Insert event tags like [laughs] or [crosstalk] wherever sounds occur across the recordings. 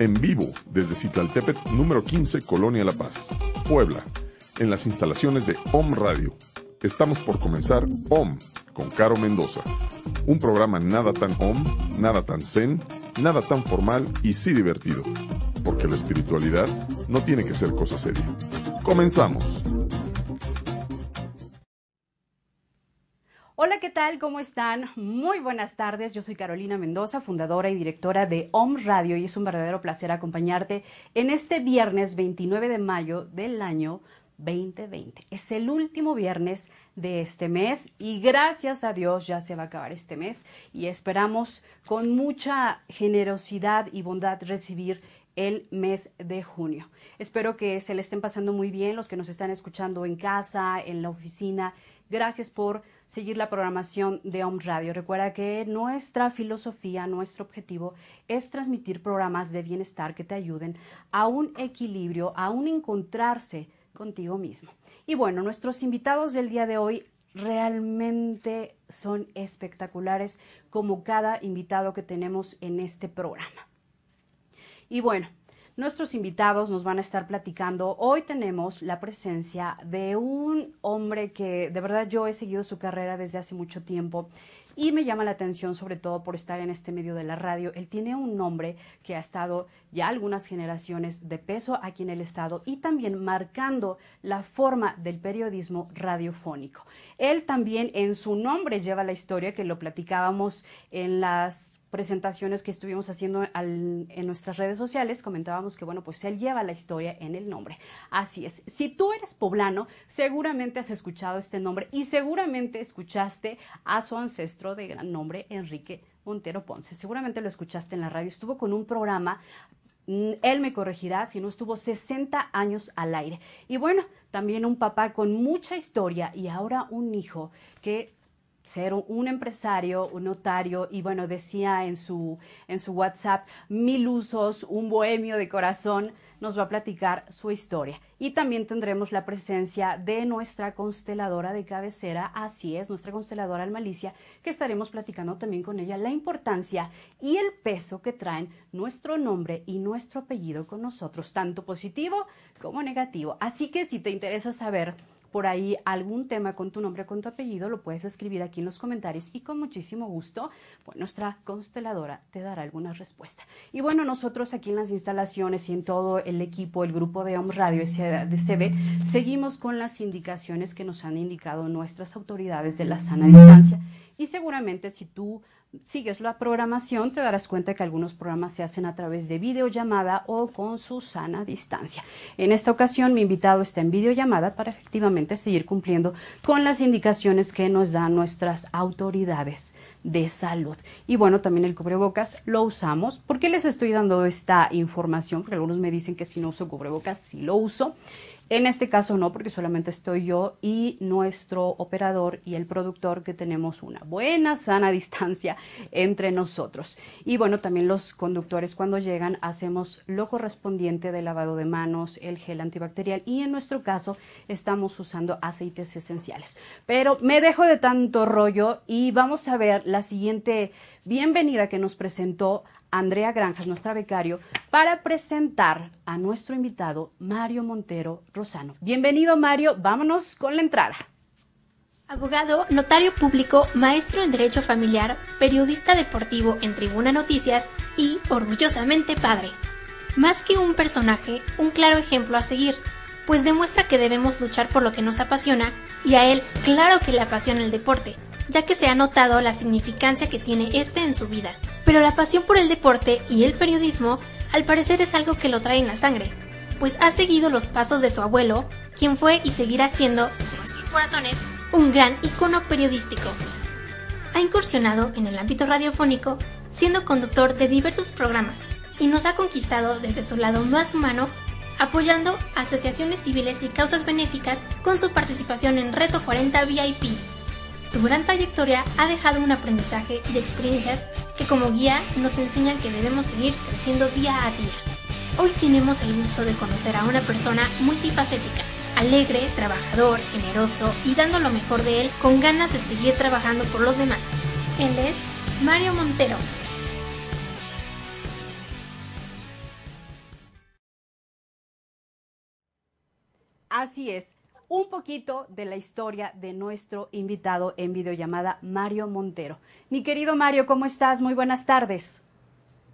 En vivo desde Citlaltepet número 15, Colonia La Paz, Puebla, en las instalaciones de OM Radio. Estamos por comenzar OM con Caro Mendoza, un programa nada tan OM, nada tan zen, nada tan formal y sí divertido, porque la espiritualidad no tiene que ser cosa seria. Comenzamos. Tal? ¿Cómo están? Muy buenas tardes. Yo soy Carolina Mendoza, fundadora y directora de OM Radio y es un verdadero placer acompañarte en este viernes 29 de mayo del año 2020. Es el último viernes de este mes y gracias a Dios ya se va a acabar este mes y esperamos con mucha generosidad y bondad recibir el mes de junio. Espero que se le estén pasando muy bien los que nos están escuchando en casa, en la oficina. Gracias por seguir la programación de OM Radio. Recuerda que nuestra filosofía, nuestro objetivo es transmitir programas de bienestar que te ayuden a un equilibrio, a un encontrarse contigo mismo. Y bueno, nuestros invitados del día de hoy realmente son espectaculares como cada invitado que tenemos en este programa. Y bueno, Nuestros invitados nos van a estar platicando. Hoy tenemos la presencia de un hombre que de verdad yo he seguido su carrera desde hace mucho tiempo y me llama la atención sobre todo por estar en este medio de la radio. Él tiene un nombre que ha estado ya algunas generaciones de peso aquí en el estado y también marcando la forma del periodismo radiofónico. Él también en su nombre lleva la historia que lo platicábamos en las presentaciones que estuvimos haciendo en nuestras redes sociales, comentábamos que, bueno, pues él lleva la historia en el nombre. Así es. Si tú eres poblano, seguramente has escuchado este nombre y seguramente escuchaste a su ancestro de gran nombre, Enrique Montero Ponce. Seguramente lo escuchaste en la radio. Estuvo con un programa mm, él me corregirá si no estuvo 60 años al aire. Y bueno, también un papá con mucha historia y ahora un hijo que ser un empresario, un notario, y bueno, decía en su, en su WhatsApp, mil usos, un bohemio de corazón, nos va a platicar su historia. Y también tendremos la presencia de nuestra consteladora de cabecera, así es, nuestra consteladora Almalicia, que estaremos platicando también con ella la importancia y el peso que traen nuestro nombre y nuestro apellido con nosotros, tanto positivo como negativo. Así que si te interesa saber por ahí algún tema con tu nombre, con tu apellido, lo puedes escribir aquí en los comentarios y con muchísimo gusto, pues nuestra consteladora te dará alguna respuesta. Y bueno, nosotros aquí en las instalaciones y en todo el equipo, el grupo de Om Radio SDCB, seguimos con las indicaciones que nos han indicado nuestras autoridades de la sana distancia. Y seguramente si tú sigues la programación, te darás cuenta que algunos programas se hacen a través de videollamada o con su sana distancia. En esta ocasión, mi invitado está en videollamada para efectivamente seguir cumpliendo con las indicaciones que nos dan nuestras autoridades de salud. Y bueno, también el cubrebocas lo usamos. ¿Por qué les estoy dando esta información? Porque algunos me dicen que si no uso cubrebocas, sí lo uso. En este caso no, porque solamente estoy yo y nuestro operador y el productor que tenemos una buena, sana [laughs] distancia entre nosotros. Y bueno, también los conductores cuando llegan hacemos lo correspondiente de lavado de manos, el gel antibacterial y en nuestro caso estamos usando aceites esenciales. Pero me dejo de tanto rollo y vamos a ver la siguiente bienvenida que nos presentó Andrea Granjas, nuestra becario, para presentar a nuestro invitado Mario Montero Rosano. Bienvenido Mario, vámonos con la entrada. Abogado, notario público, maestro en Derecho Familiar, periodista deportivo en Tribuna Noticias y, orgullosamente, padre. Más que un personaje, un claro ejemplo a seguir, pues demuestra que debemos luchar por lo que nos apasiona y a él, claro que le apasiona el deporte, ya que se ha notado la significancia que tiene este en su vida. Pero la pasión por el deporte y el periodismo al parecer es algo que lo trae en la sangre, pues ha seguido los pasos de su abuelo, quien fue y seguirá siendo, en nuestros corazones, un gran icono periodístico. Ha incursionado en el ámbito radiofónico, siendo conductor de diversos programas, y nos ha conquistado desde su lado más humano, apoyando asociaciones civiles y causas benéficas con su participación en Reto 40 VIP, su gran trayectoria ha dejado un aprendizaje y experiencias que como guía nos enseñan que debemos seguir creciendo día a día. Hoy tenemos el gusto de conocer a una persona multifacética, alegre, trabajador, generoso y dando lo mejor de él con ganas de seguir trabajando por los demás. Él es Mario Montero. Así es, un poquito de la historia de nuestro invitado en videollamada, Mario Montero. Mi querido Mario, ¿cómo estás? Muy buenas tardes.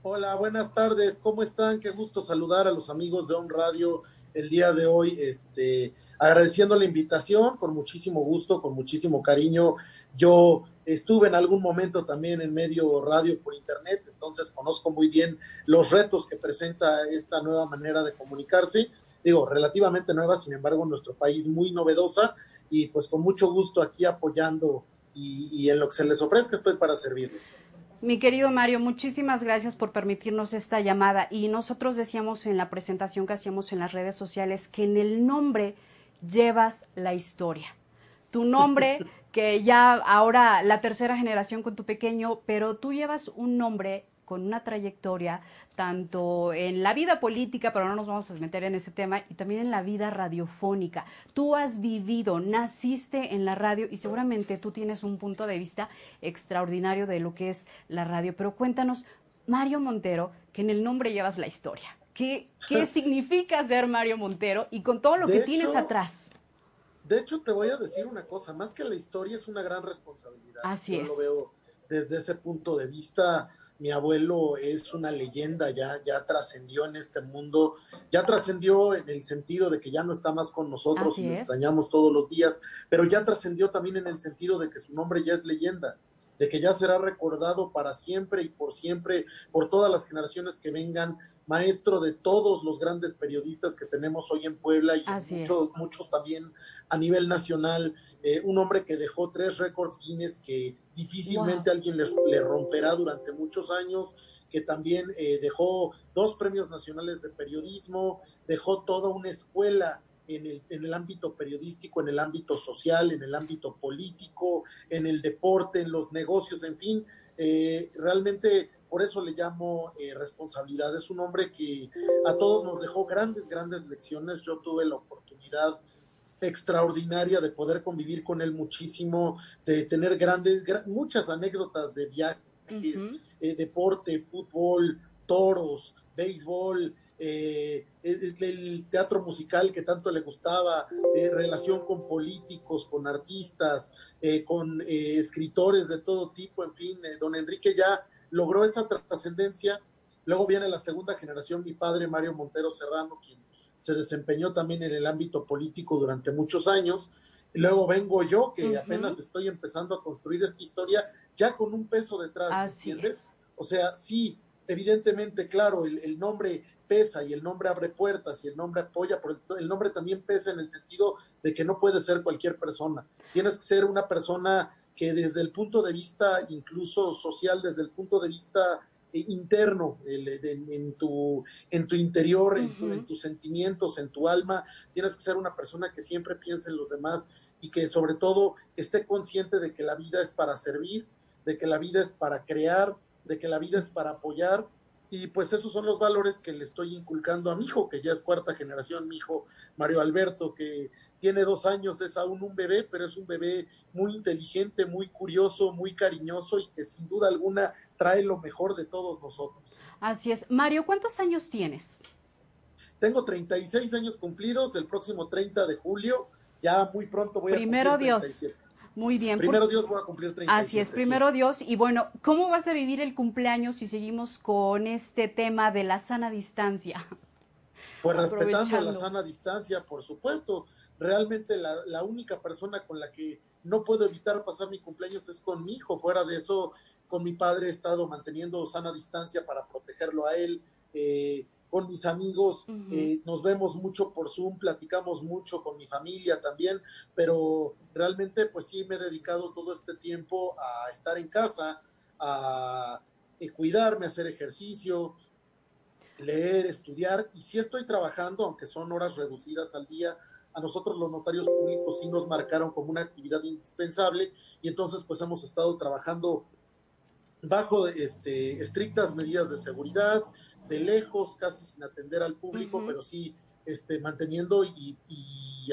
Hola, buenas tardes. ¿Cómo están? Qué gusto saludar a los amigos de On Radio el día de hoy. Este, agradeciendo la invitación, con muchísimo gusto, con muchísimo cariño. Yo estuve en algún momento también en medio radio por internet, entonces conozco muy bien los retos que presenta esta nueva manera de comunicarse digo, relativamente nueva, sin embargo, en nuestro país muy novedosa y pues con mucho gusto aquí apoyando y, en lo que se les ofrezca estoy para servirles. Mi querido Mario, muchísimas gracias por permitirnos esta llamada. Y nosotros decíamos en la presentación que hacíamos en las redes sociales que en el nombre llevas la historia. Tu nombre, [laughs] que ya ahora la tercera generación con tu pequeño, pero tú llevas un nombre con una trayectoria tanto en la vida política, pero no nos vamos a meter en ese tema, y también en la vida radiofónica. Tú has vivido, naciste en la radio y seguramente tú tienes un punto de vista extraordinario de lo que es la radio. Pero cuéntanos, Mario Montero, que en el nombre llevas la historia. ¿Qué, qué [laughs] significa ser Mario Montero y con todo lo que tienes atrás? De hecho, te voy a decir una cosa, más que la historia es una gran responsabilidad. Así Yo es. lo veo desde ese punto de vista mi abuelo es una leyenda, ya, ya trascendió en este mundo, ya trascendió en el sentido de que ya no está más con nosotros y lo extrañamos todos los días, pero ya trascendió también en el sentido de que su nombre ya es leyenda, de que ya será recordado para siempre y por siempre, por todas las generaciones que vengan, maestro de todos los grandes periodistas que tenemos hoy en Puebla y muchos, muchos también a nivel nacional. Eh, un hombre que dejó tres récords Guinness que difícilmente alguien le, romperá durante muchos años, que también eh, dejó dos premios nacionales de periodismo, dejó toda una escuela en el, en el, ámbito periodístico, en el ámbito social, en el ámbito político, en el deporte, en los negocios, en fin, eh, realmente por eso le llamo responsabilidad. Es un hombre que a todos nos dejó grandes, grandes lecciones. Yo tuve la oportunidad extraordinaria de poder convivir con él muchísimo, de tener grandes, muchas anécdotas de viajes, eh, deporte, fútbol, toros, béisbol, eh, el, teatro musical que tanto le gustaba, eh, relación con políticos, con artistas, con escritores de todo tipo, en fin, don Enrique ya logró esa trascendencia. Luego viene la segunda generación, mi padre Mario Montero Serrano, quien se desempeñó también en el ámbito político durante muchos años. luego vengo yo, que apenas estoy empezando a construir esta historia, ya con un peso detrás, ¿entiendes? O sea, sí, evidentemente, claro, el, nombre pesa y el nombre abre puertas y el nombre apoya, pero el nombre también pesa en el sentido de que no puede ser cualquier persona. Tienes que ser una persona que desde el punto de vista incluso social, desde el punto de vista eh, interno, en, tu, en tu interior, en, tus sentimientos, en tu alma, tienes que ser una persona que siempre piense en los demás y que sobre todo esté consciente de que la vida es para servir, de que la vida es para crear, de que la vida es para apoyar. Y pues esos son los valores que le estoy inculcando a mi hijo, que ya es cuarta generación, mi hijo Mario Alberto, que tiene dos años, es aún un bebé, pero es un bebé muy inteligente, muy curioso, muy cariñoso y que sin duda alguna trae lo mejor de todos nosotros. Así es. Mario, ¿cuántos años tienes? Tengo 36 años cumplidos, el próximo 30 de julio, ya muy pronto voy a cumplir Primero Dios. Muy bien. Primero Dios voy a cumplir 37. Así es, primero Dios. Y bueno, ¿cómo vas a vivir el cumpleaños si seguimos con este tema de la sana distancia? Pues respetando la sana distancia, por supuesto realmente la, única persona con la que no puedo evitar pasar mi cumpleaños es con mi hijo. Fuera de eso, con mi padre he estado manteniendo sana distancia para protegerlo a él. Eh, con mis amigos eh, nos vemos mucho por Zoom, platicamos mucho con mi familia también, pero realmente pues sí me he dedicado todo este tiempo a estar en casa, a eh, cuidarme, a hacer ejercicio, leer, estudiar y sí estoy trabajando, aunque son horas reducidas al día, a nosotros los notarios públicos sí nos marcaron como una actividad indispensable y entonces pues hemos estado trabajando bajo este, estrictas medidas de seguridad, de lejos, casi sin atender al público, pero sí este, manteniendo y,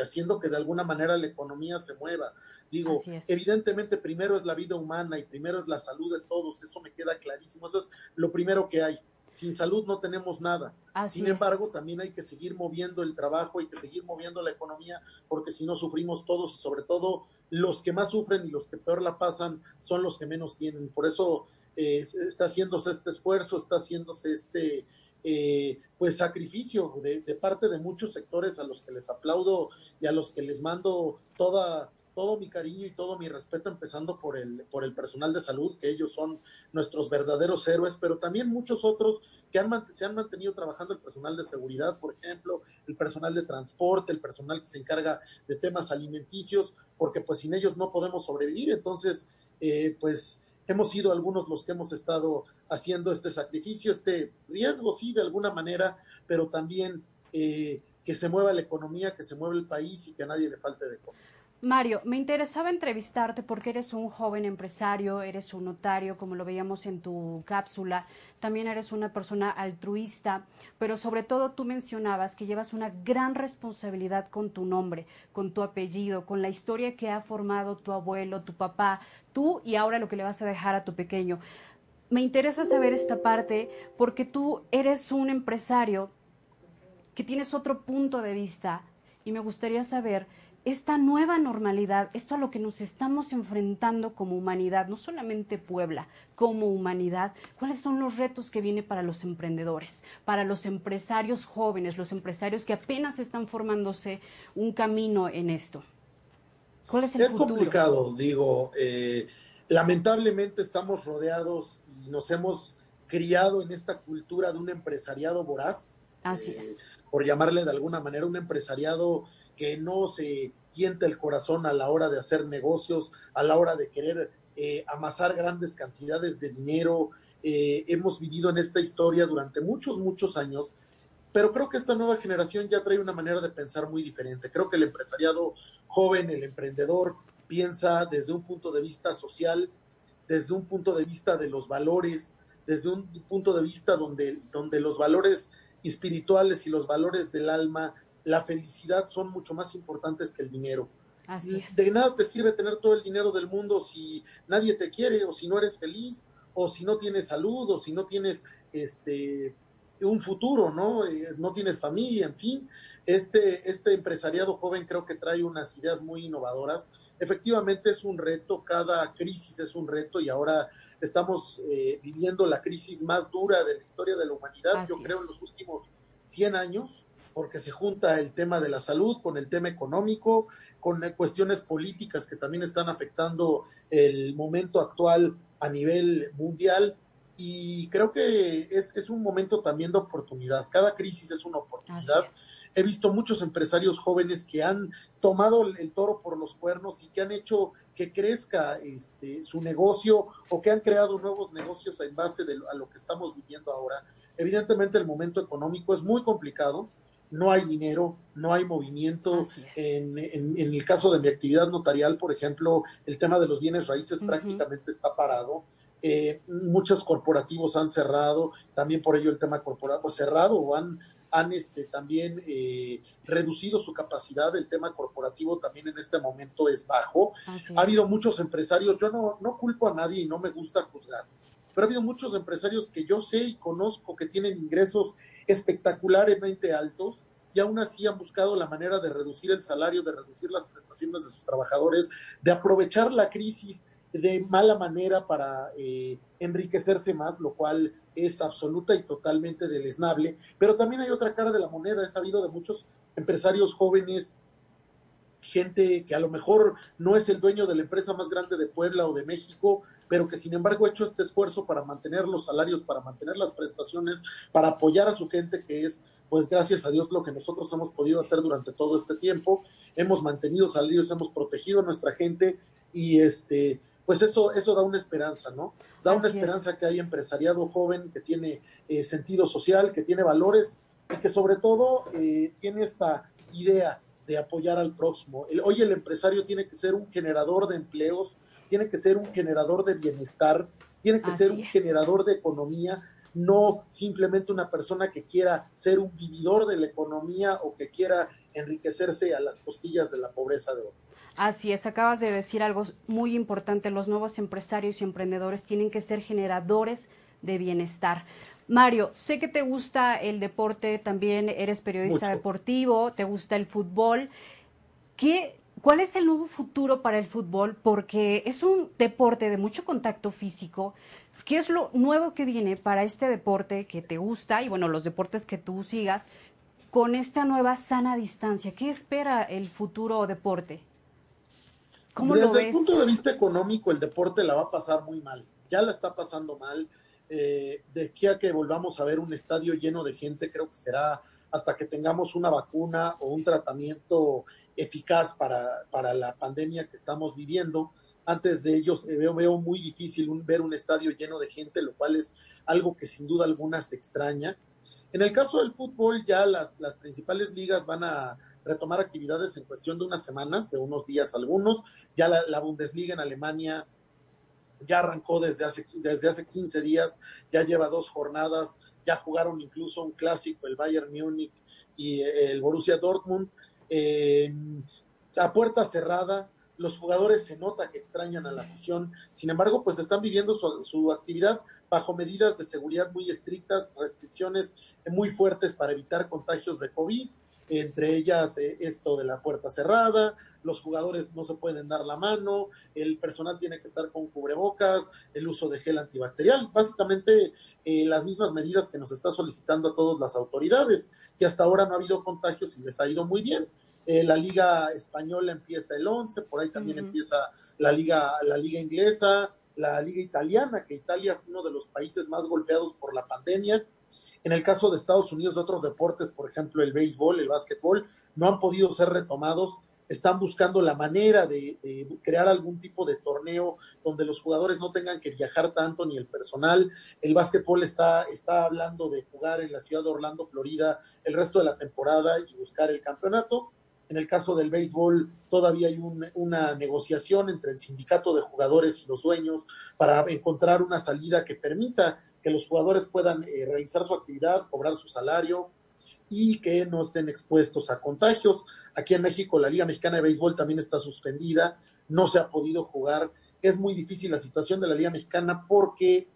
haciendo que de alguna manera la economía se mueva. Digo, evidentemente primero es la vida humana y primero es la salud de todos, eso me queda clarísimo, eso es lo primero que hay sin salud no tenemos nada. Sin embargo, también hay que seguir moviendo el trabajo, hay que seguir moviendo la economía, porque si no sufrimos todos y sobre todo los que más sufren y los que peor la pasan son los que menos tienen. Por eso eh, está haciéndose este esfuerzo, está haciéndose este eh, pues sacrificio de, de parte de muchos sectores a los que les aplaudo y a los que les mando toda todo mi cariño y todo mi respeto, empezando por el, por el personal de salud, que ellos son nuestros verdaderos héroes, pero también muchos otros que han, se han mantenido trabajando, el personal de seguridad, por ejemplo, el personal de transporte, el personal que se encarga de temas alimenticios, porque pues sin ellos no podemos sobrevivir. Entonces, eh, pues hemos sido algunos los que hemos estado haciendo este sacrificio, este riesgo, sí, de alguna manera, pero también eh, que se mueva la economía, que se mueva el país y que a nadie le falte de comer. Mario, me interesaba entrevistarte porque eres un joven empresario, eres un notario, como lo veíamos en tu cápsula, también eres una persona altruista, pero sobre todo tú mencionabas que llevas una gran responsabilidad con tu nombre, con tu apellido, con la historia que ha formado tu abuelo, tu papá, tú y ahora lo que le vas a dejar a tu pequeño. Me interesa saber esta parte porque tú eres un empresario que tienes otro punto de vista y me gustaría saber esta nueva normalidad, esto a lo que nos estamos enfrentando como humanidad, no solamente Puebla, como humanidad, cuáles son los retos que viene para los emprendedores, para los empresarios jóvenes, los empresarios que apenas están formándose un camino en esto. ¿Cuál es el es complicado, digo, eh, lamentablemente estamos rodeados y nos hemos criado en esta cultura de un empresariado voraz. Así es. Eh, por llamarle de alguna manera un empresariado que no se tienta el corazón a la hora de hacer negocios, a la hora de querer eh, amasar grandes cantidades de dinero. Eh, hemos vivido en esta historia durante muchos, muchos años, pero creo que esta nueva generación ya trae una manera de pensar muy diferente. Creo que el empresariado joven, el emprendedor, piensa desde un punto de vista social, desde un punto de vista de los valores, desde un punto de vista donde, donde los valores espirituales y los valores del alma la felicidad son mucho más importantes que el dinero. Así De nada te sirve tener todo el dinero del mundo si nadie te quiere o si no eres feliz o si no tienes salud o si no tienes este un futuro, ¿no? Eh, no tienes familia, en fin. Este, este empresariado joven creo que trae unas ideas muy innovadoras. Efectivamente es un reto, cada crisis es un reto y ahora estamos eh, viviendo la crisis más dura de la historia de la humanidad, yo creo, en los últimos 100 años porque se junta el tema de la salud con el tema económico, con cuestiones políticas que también están afectando el momento actual a nivel mundial. Y creo que es, es un momento también de oportunidad. Cada crisis es una oportunidad. He visto muchos empresarios jóvenes que han tomado el, toro por los cuernos y que han hecho que crezca este, su negocio o que han creado nuevos negocios en base de, a lo que estamos viviendo ahora. Evidentemente el momento económico es muy complicado, no hay dinero, no hay movimiento. En, el caso de mi actividad notarial, por ejemplo, el tema de los bienes raíces prácticamente está parado. Eh, muchos corporativos han cerrado, también por ello el tema corporativo cerrado o han, han este, también eh, reducido su capacidad, el tema corporativo también en este momento es bajo. Ha habido muchos empresarios, yo no, no culpo a nadie y no me gusta juzgar, pero ha habido muchos empresarios que yo sé y conozco que tienen ingresos espectacularmente altos y aún así han buscado la manera de reducir el salario, de reducir las prestaciones de sus trabajadores, de aprovechar la crisis de mala manera para eh, enriquecerse más, lo cual es absoluta y totalmente deleznable. Pero también hay otra cara de la moneda. He sabido de muchos empresarios jóvenes, gente que a lo mejor no es el dueño de la empresa más grande de Puebla o de México, pero que sin embargo ha hecho este esfuerzo para mantener los salarios, para mantener las prestaciones, para apoyar a su gente, que es, pues gracias a Dios, lo que nosotros hemos podido hacer durante todo este tiempo. Hemos mantenido salarios, hemos protegido a nuestra gente y este, pues eso, eso da una esperanza, ¿no? Da una esperanza que hay empresariado joven, que tiene eh, sentido social, que tiene valores y que sobre todo eh, tiene esta idea de apoyar al prójimo. hoy el empresario tiene que ser un generador de empleos, tiene que ser un generador de bienestar, tiene que ser un generador de economía, no simplemente una persona que quiera ser un vividor de la economía o que quiera enriquecerse a las costillas de la pobreza de otro. Así es, acabas de decir algo muy importante, los nuevos empresarios y emprendedores tienen que ser generadores de bienestar. Mario, sé que te gusta el deporte, también eres periodista deportivo, te gusta el fútbol. ¿Qué, ¿Cuál es el nuevo futuro para el fútbol? Porque es un deporte de mucho contacto físico. ¿Qué es lo nuevo que viene para este deporte que te gusta y bueno, los deportes que tú sigas con esta nueva sana distancia? ¿Qué espera el futuro deporte? Desde el punto de vista económico, el deporte la va a pasar muy mal. Ya la está pasando mal. Eh, de aquí a que volvamos a ver un estadio lleno de gente, creo que será hasta que tengamos una vacuna o un tratamiento eficaz para, para la pandemia que estamos viviendo. Antes de ellos eh, veo, veo muy difícil ver un estadio lleno de gente, lo cual es algo que sin duda alguna se extraña. En el caso del fútbol, ya las, las principales ligas van a retomar actividades en cuestión de unas semanas, de unos días algunos. Ya la, Bundesliga en Alemania ya arrancó desde hace, desde hace 15 días, ya lleva dos jornadas, ya jugaron incluso un clásico, el Bayern Múnich y el Borussia Dortmund. a puerta cerrada, los jugadores se nota que extrañan a la afición, sin embargo, pues están viviendo su, su, actividad bajo medidas de seguridad muy estrictas, restricciones muy fuertes para evitar contagios de COVID entre ellas eh, esto de la puerta cerrada, los jugadores no se pueden dar la mano, el personal tiene que estar con cubrebocas, el uso de gel antibacterial, básicamente eh, las mismas medidas que nos está solicitando a todas las autoridades, que hasta ahora no ha habido contagios y les ha ido muy bien. Eh, la liga española empieza el 11, por ahí también empieza la liga, la liga inglesa, la liga italiana, que Italia es uno de los países más golpeados por la pandemia, en el caso de Estados Unidos, de otros deportes, por ejemplo, el béisbol, el básquetbol, no han podido ser retomados. Están buscando la manera de, crear algún tipo de torneo donde los jugadores no tengan que viajar tanto ni el personal. El básquetbol está, está hablando de jugar en la ciudad de Orlando, Florida, el resto de la temporada y buscar el campeonato. En el caso del béisbol, todavía hay una negociación entre el sindicato de jugadores y los dueños para encontrar una salida que permita que los jugadores puedan eh, realizar su actividad, cobrar su salario y que no estén expuestos a contagios. Aquí en México la Liga Mexicana de Béisbol también está suspendida, no se ha podido jugar. Es muy difícil la situación de la Liga Mexicana porque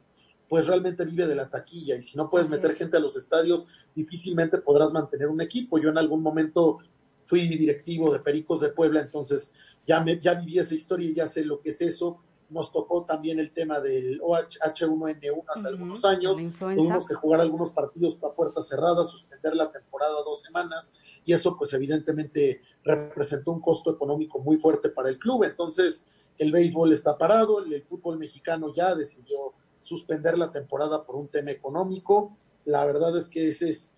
pues realmente vive de la taquilla y si no puedes meter gente a los estadios, difícilmente podrás mantener un equipo. Yo en algún momento fui directivo de Pericos de Puebla, entonces ya, me, ya viví esa historia y ya sé lo que es eso nos tocó también el tema del H1N1 hace algunos años, tuvimos que jugar algunos partidos a puertas cerradas, suspender la temporada dos semanas, y eso pues evidentemente representó un costo económico muy fuerte para el club, entonces el béisbol está parado, el, fútbol mexicano ya decidió suspender la temporada por un tema económico, la verdad es que ese es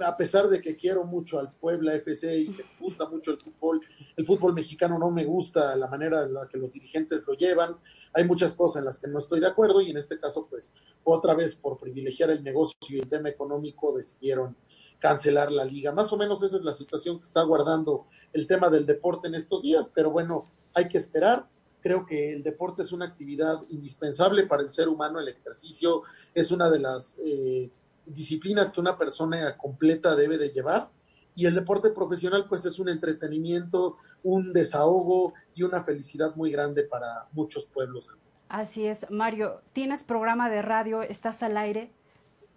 a pesar de que quiero mucho al Puebla FC y me gusta mucho el fútbol, el fútbol mexicano no me gusta la manera en la que los dirigentes lo llevan. Hay muchas cosas en las que no estoy de acuerdo y en este caso, pues, otra vez por privilegiar el negocio y el tema económico decidieron cancelar la liga. Más o menos esa es la situación que está guardando el tema del deporte en estos días, pero bueno, hay que esperar. Creo que el deporte es una actividad indispensable para el ser humano, el ejercicio es una de las eh, disciplinas que una persona completa debe de llevar y el deporte profesional pues es un entretenimiento, un desahogo y una felicidad muy grande para muchos pueblos. Así es, Mario, ¿tienes programa de radio? ¿Estás al aire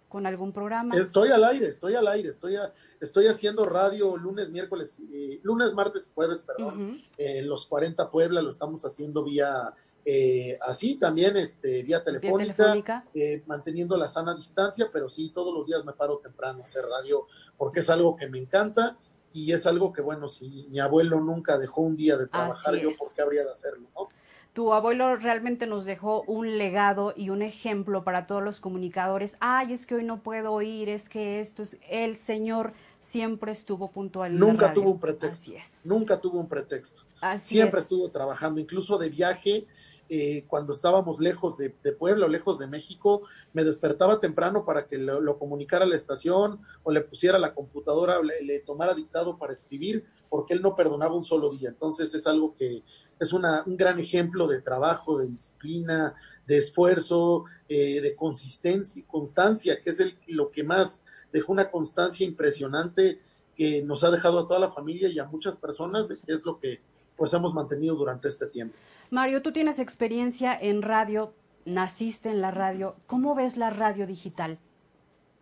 con algún programa? Estoy al aire, estoy al aire, estoy, estoy haciendo radio lunes, miércoles, lunes, martes jueves, perdón, en los 40 Puebla lo estamos haciendo vía eh, así también este, vía telefónica, eh, manteniendo la sana distancia, pero sí, todos los días me paro temprano a hacer radio porque es algo que me encanta y es algo que, bueno, si mi abuelo nunca dejó un día de trabajar, yo, ¿por qué habría de hacerlo? ¿no? Tu abuelo realmente nos dejó un legado y un ejemplo para todos los comunicadores. Ay, es que hoy no puedo oír, es que esto es. El señor siempre estuvo puntual. Nunca tuvo un pretexto. Nunca tuvo un pretexto. siempre estuvo trabajando, incluso de viaje eh, cuando estábamos lejos de, Puebla o lejos de México, me despertaba temprano para que lo, comunicara a la estación o le pusiera la computadora, le, tomara dictado para escribir, porque él no perdonaba un solo día. Entonces es algo que es un gran ejemplo de trabajo, de disciplina, de esfuerzo, eh, de consistencia, constancia, que es el, lo que más dejó una constancia impresionante que nos ha dejado a toda la familia y a muchas personas, es lo que pues hemos mantenido durante este tiempo. Mario, tú tienes experiencia en radio, naciste en la radio. ¿Cómo ves la radio digital?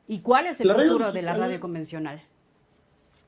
¿Y cuál es el futuro de la radio convencional?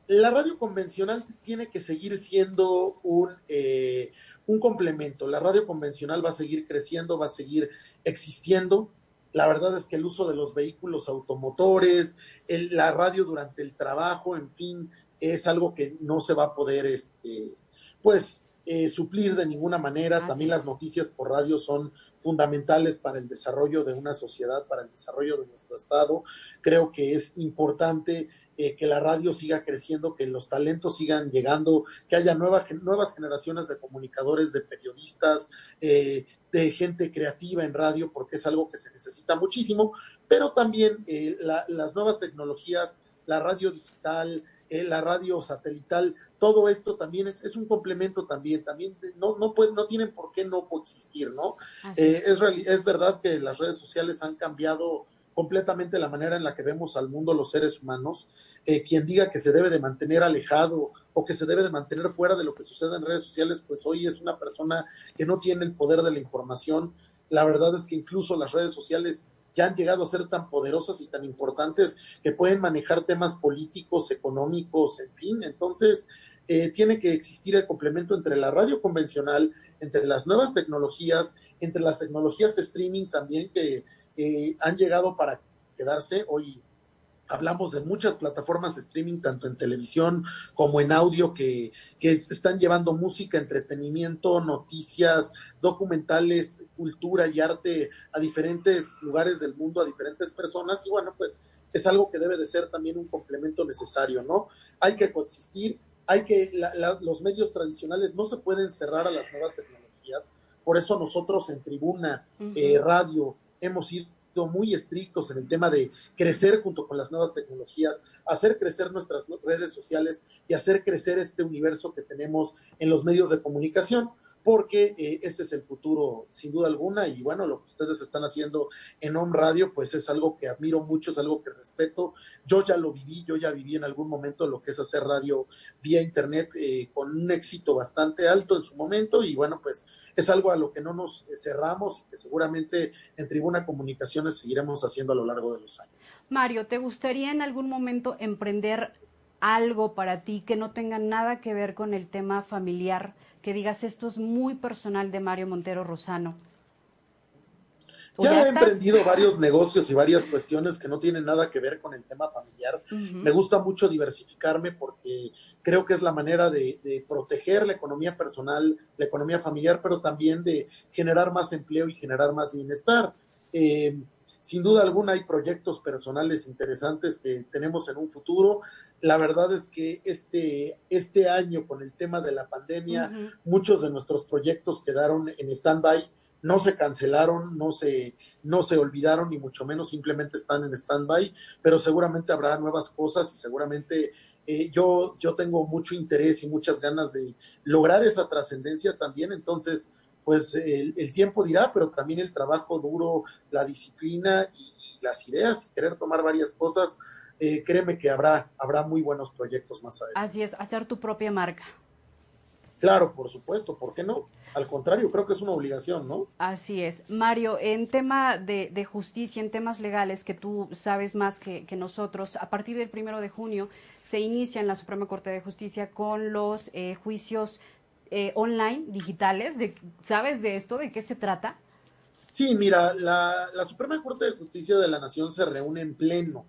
La radio convencional tiene que seguir siendo un, eh, un complemento. La radio convencional va a seguir creciendo, va a seguir existiendo. La verdad es que el uso de los vehículos automotores, la radio durante el trabajo, en fin, es algo que no se va a poder, este, pues, eh, suplir de ninguna manera. También las noticias por radio son fundamentales para el desarrollo de una sociedad, para el desarrollo de nuestro Estado. Creo que es importante eh, que la radio siga creciendo, que los talentos sigan llegando, que haya nuevas generaciones de comunicadores, de periodistas, eh, de gente creativa en radio, porque es algo que se necesita muchísimo, pero también las nuevas tecnologías, la radio digital, la radio satelital, todo esto también es, es un complemento también, también no, no, puede, no tienen por qué no coexistir, ¿no? Eh, es, es verdad que las redes sociales han cambiado completamente la manera en la que vemos al mundo los seres humanos. Eh, quien diga que se debe de mantener alejado o que se debe de mantener fuera de lo que sucede en redes sociales, pues hoy es una persona que no tiene el poder de la información. La verdad es que incluso las redes sociales ya han llegado a ser tan poderosas y tan importantes que pueden manejar temas políticos, económicos, en fin. Entonces, eh, tiene que existir el complemento entre la radio convencional, entre las nuevas tecnologías, entre las tecnologías de streaming también que han llegado para quedarse. Hoy hablamos de muchas plataformas de streaming, tanto en televisión como en audio, que, que están llevando música, entretenimiento, noticias, documentales, cultura y arte a diferentes lugares del mundo, a diferentes personas. Y bueno, pues es algo que debe de ser también un complemento necesario, ¿no? Hay que coexistir, hay que, los medios tradicionales no se pueden cerrar a las nuevas tecnologías, por eso nosotros en tribuna, eh, radio, hemos sido muy estrictos en el tema de crecer junto con las nuevas tecnologías, hacer crecer nuestras redes sociales y hacer crecer este universo que tenemos en los medios de comunicación porque eh, este es el futuro sin duda alguna y bueno, lo que ustedes están haciendo en Home Radio pues es algo que admiro mucho, es algo que respeto. Yo ya lo viví, yo ya viví en algún momento lo que es hacer radio vía internet eh, con un éxito bastante alto en su momento y bueno, pues es algo a lo que no nos cerramos y que seguramente en Tribuna Comunicaciones seguiremos haciendo a lo largo de los años. Mario, ¿te gustaría en algún momento emprender algo para ti que no tenga nada que ver con el tema familiar, que digas esto es muy personal de Mario Montero Rosano. Ya, he emprendido varios negocios y varias cuestiones que no tienen nada que ver con el tema familiar. Me gusta mucho diversificarme porque creo que es la manera de, proteger la economía personal, la economía familiar, pero también de generar más empleo y generar más bienestar. Eh, sin duda alguna hay proyectos personales interesantes que tenemos en un futuro. La verdad es que este, este año con el tema de la pandemia, muchos de nuestros proyectos quedaron en stand-by no se cancelaron, no se, no se olvidaron, ni mucho menos, simplemente están en stand-by, pero seguramente habrá nuevas cosas y seguramente eh, yo, yo tengo mucho interés y muchas ganas de lograr esa trascendencia también, entonces, pues el, tiempo dirá, pero también el trabajo duro, la disciplina y, las ideas y querer tomar varias cosas, eh, créeme que habrá, habrá muy buenos proyectos más adelante. Así es, hacer tu propia marca. Claro, por supuesto, ¿por qué no? Al contrario, creo que es una obligación, ¿no? Así es. Mario, en tema de, justicia, en temas legales, que tú sabes más que, nosotros, a partir del primero de junio se inicia en la Suprema Corte de Justicia con los eh, juicios eh, online, digitales. De, ¿Sabes de esto? ¿De qué se trata? Sí, mira, la, la Suprema Corte de Justicia de la Nación se reúne en pleno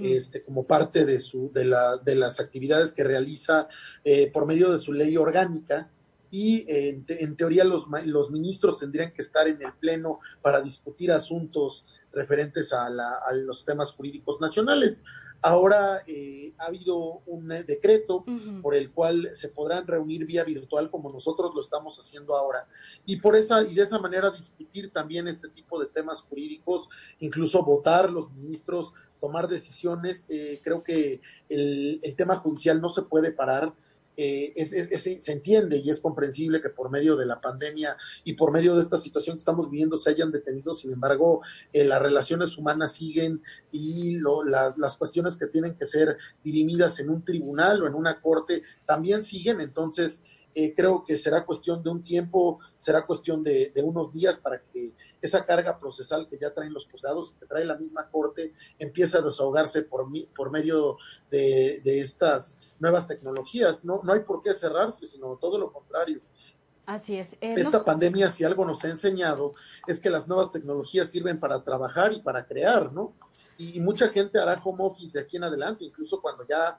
este, como parte de, su, de, la, de las actividades que realiza eh, por medio de su ley orgánica y eh, en, teoría los, los ministros tendrían que estar en el Pleno para discutir asuntos referentes a, a los temas jurídicos nacionales. Ahora eh, ha habido un eh, decreto por el cual se podrán reunir vía virtual como nosotros lo estamos haciendo ahora y por esa y de esa manera discutir también este tipo de temas jurídicos, incluso votar los ministros, tomar decisiones. Eh, creo que el, el tema judicial no se puede parar eh, es, se entiende y es comprensible que por medio de la pandemia y por medio de esta situación que estamos viviendo se hayan detenido, sin embargo, eh, las relaciones humanas siguen y las cuestiones que tienen que ser dirimidas en un tribunal o en una corte también siguen, entonces eh, creo que será cuestión de un tiempo, será cuestión de, unos días para que esa carga procesal que ya traen los juzgados, que trae la misma corte, empiece a desahogarse por, por medio de, de estas nuevas tecnologías. No, no hay por qué cerrarse, sino todo lo contrario. Así es. Eh, Esta pandemia, si algo nos ha enseñado, es que las nuevas tecnologías sirven para trabajar y para crear, ¿no? Y, mucha gente hará home office de aquí en adelante, incluso cuando ya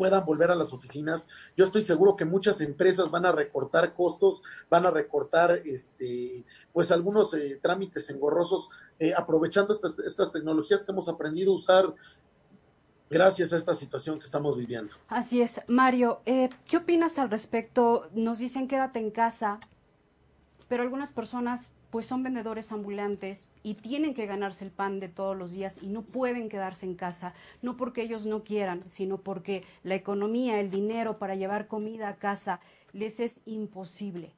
puedan volver a las oficinas. Yo estoy seguro que muchas empresas van a recortar costos, van a recortar este, pues algunos eh, trámites engorrosos, eh, aprovechando estas, estas tecnologías que hemos aprendido a usar gracias a esta situación que estamos viviendo. Así es. Mario, eh, ¿qué opinas al respecto? Nos dicen quédate en casa, pero algunas personas pues son vendedores ambulantes y tienen que ganarse el pan de todos los días y no pueden quedarse en casa, no porque ellos no quieran, sino porque la economía, el dinero para llevar comida a casa les es imposible.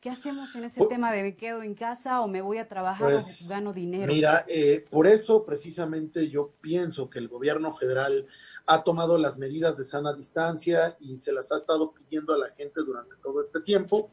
¿Qué hacemos en ese tema de me quedo en casa o me voy a trabajar o pues, gano dinero? Mira, eh, por eso precisamente yo pienso que el gobierno federal ha tomado las medidas de sana distancia y se las ha estado pidiendo a la gente durante todo este tiempo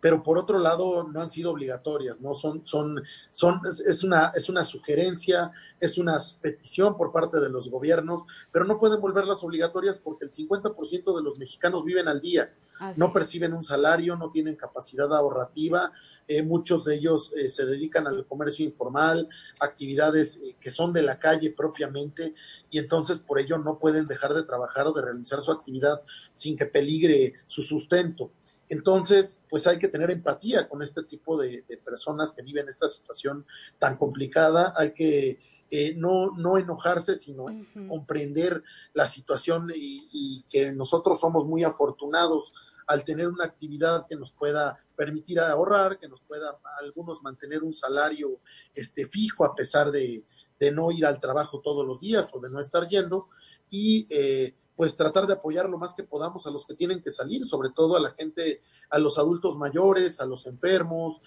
pero por otro lado no han sido obligatorias, ¿no? Son, son, son, es, una, es una sugerencia, es una petición por parte de los gobiernos, pero no pueden volverlas obligatorias porque el 50% de los mexicanos viven al día, no perciben un salario, no tienen capacidad ahorrativa, eh, muchos de ellos eh, se dedican al comercio informal, actividades eh, que son de la calle propiamente, y entonces por ello no pueden dejar de trabajar o de realizar su actividad sin que peligre su sustento. Entonces, pues hay que tener empatía con este tipo de, personas que viven esta situación tan complicada. Hay que eh, no, no enojarse, sino comprender la situación y, que nosotros somos muy afortunados al tener una actividad que nos pueda permitir ahorrar, que nos pueda algunos mantener un salario este, fijo a pesar de, no ir al trabajo todos los días o de no estar yendo. Y eh, pues tratar de apoyar lo más que podamos a los que tienen que salir, sobre todo a la gente, a los adultos mayores, a los enfermos,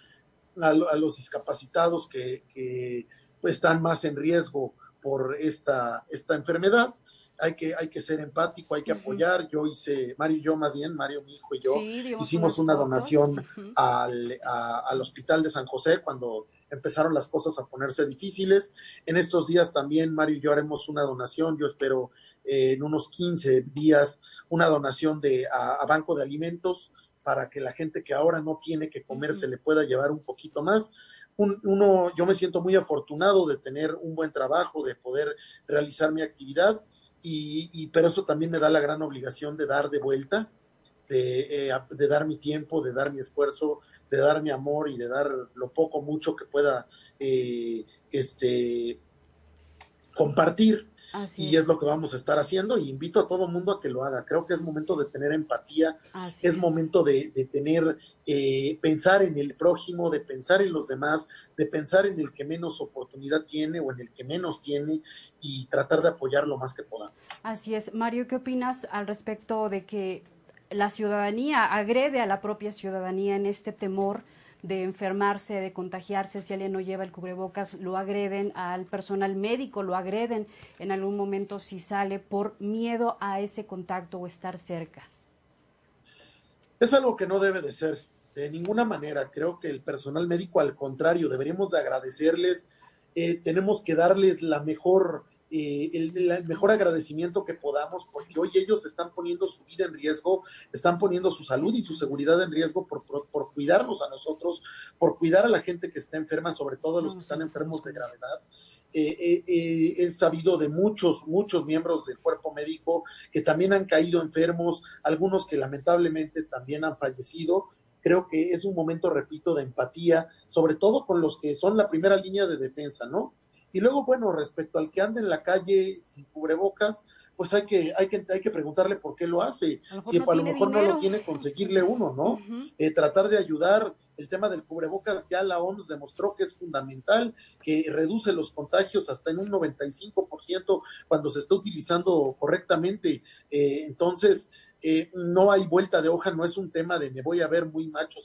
a, los discapacitados que, pues, están más en riesgo por esta, esta enfermedad. Hay que, hay que ser empático, hay que apoyar. Yo hice, Mario y yo más bien, Mario, mi hijo y yo, hicimos una donación al, al Hospital de San José cuando empezaron las cosas a ponerse difíciles. En estos días también Mario y yo haremos una donación. Yo espero en unos 15 días una donación de, a, Banco de Alimentos para que la gente que ahora no tiene que comer se le pueda llevar un poquito más. uno, yo me siento muy afortunado de tener un buen trabajo, de poder realizar mi actividad, y, pero eso también me da la gran obligación de dar de vuelta, de, eh, de dar mi tiempo, de dar mi esfuerzo, de dar mi amor y de dar lo poco, mucho que pueda eh, este, compartir. Y es. lo que vamos a estar haciendo y invito a todo mundo a que lo haga. Creo que es momento de tener empatía, es, momento de, tener, eh, pensar en el prójimo, de pensar en los demás, de pensar en el que menos oportunidad tiene o en el que menos tiene y tratar de apoyar lo más que podamos. Así es. Mario, ¿qué opinas al respecto de que la ciudadanía agrede a la propia ciudadanía en este temor? De enfermarse, de contagiarse, si alguien no lleva el cubrebocas, lo agreden al personal médico, lo agreden en algún momento si sale por miedo a ese contacto o estar cerca. Es algo que no debe de ser, de ninguna manera. Creo que el personal médico, al contrario, deberíamos de agradecerles, eh, tenemos que darles la mejor eh, el, mejor agradecimiento que podamos, porque hoy ellos están poniendo su vida en riesgo, están poniendo su salud y su seguridad en riesgo por, por, cuidarnos a nosotros, por cuidar a la gente que está enferma, sobre todo a los que están enfermos de gravedad. Eh, eh, he sabido de muchos, muchos miembros del cuerpo médico que también han caído enfermos, algunos que lamentablemente también han fallecido. Creo que es un momento, repito, de empatía, sobre todo con los que son la primera línea de defensa, ¿no? Y luego, bueno, respecto al que anda en la calle sin cubrebocas, pues hay que, hay que, hay que preguntarle por qué lo hace. si a lo mejor no lo tiene, conseguirle uno, ¿no? Eh, tratar de ayudar. El tema del cubrebocas ya la OMS demostró que es fundamental, que reduce los contagios hasta en un 95% cuando se está utilizando correctamente. Eh, entonces, eh, no hay vuelta de hoja, no es un tema de me voy a ver muy macho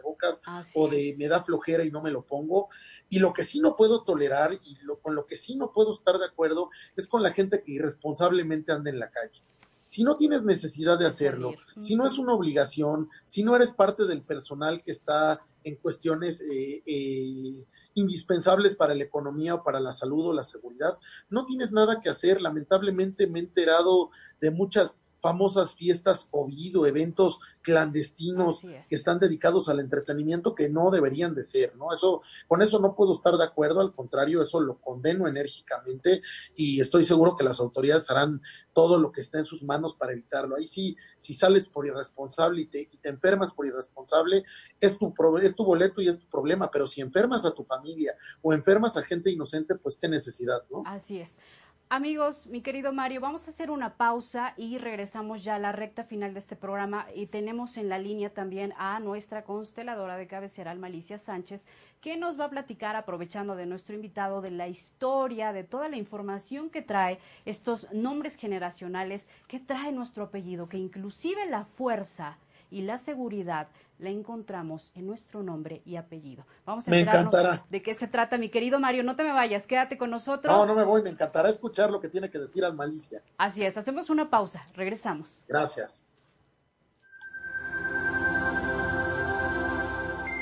bocas o de me da flojera y no me lo pongo. Y lo que sí no puedo tolerar y lo, con lo que sí no puedo estar de acuerdo es con la gente que irresponsablemente anda en la calle. Si no tienes necesidad de hacerlo, si no es una obligación, si no eres parte del personal que está en cuestiones eh, eh, indispensables para la economía o para la salud o la seguridad, no tienes nada que hacer. Lamentablemente me he enterado de muchas famosas fiestas COVID o eventos clandestinos que están dedicados al entretenimiento que no deberían de ser, ¿no? Eso, con eso no puedo estar de acuerdo, al contrario, eso lo condeno enérgicamente y estoy seguro que las autoridades harán todo lo que esté en sus manos para evitarlo. Ahí sí, si sales por irresponsable y te, y te enfermas por irresponsable, es tu, es tu boleto y es tu problema, pero si enfermas a tu familia o enfermas a gente inocente, pues qué necesidad, ¿no? Así es. Amigos, mi querido Mario, vamos a hacer una pausa y regresamos ya a la recta final de este programa. Y tenemos en la línea también a nuestra consteladora de cabecera, Malicia Sánchez, que nos va a platicar, aprovechando de nuestro invitado, de la historia, de toda la información que trae estos nombres generacionales, que trae nuestro apellido, que inclusive la fuerza y la seguridad la encontramos en nuestro nombre y apellido. Vamos a me encantará. de qué se trata, mi querido Mario. No te me vayas, quédate con nosotros. No, no me voy, me encantará escuchar lo que tiene que decir al Malicia. Así es, hacemos una pausa, regresamos. Gracias.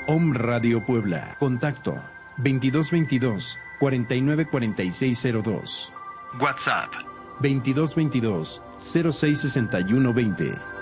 Om Radio Puebla. Contacto 2222 494602. WhatsApp 2222 066120.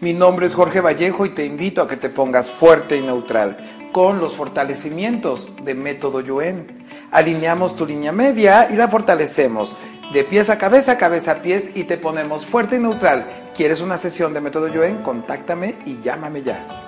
Mi nombre es Jorge Vallejo y te invito a que te pongas fuerte y neutral con los fortalecimientos de Método Yuen. alineamos tu línea media y la fortalecemos. De pies a cabeza, cabeza a pies y te ponemos fuerte y neutral. ¿Quieres una sesión de método Yoen? Contáctame y llámame ya.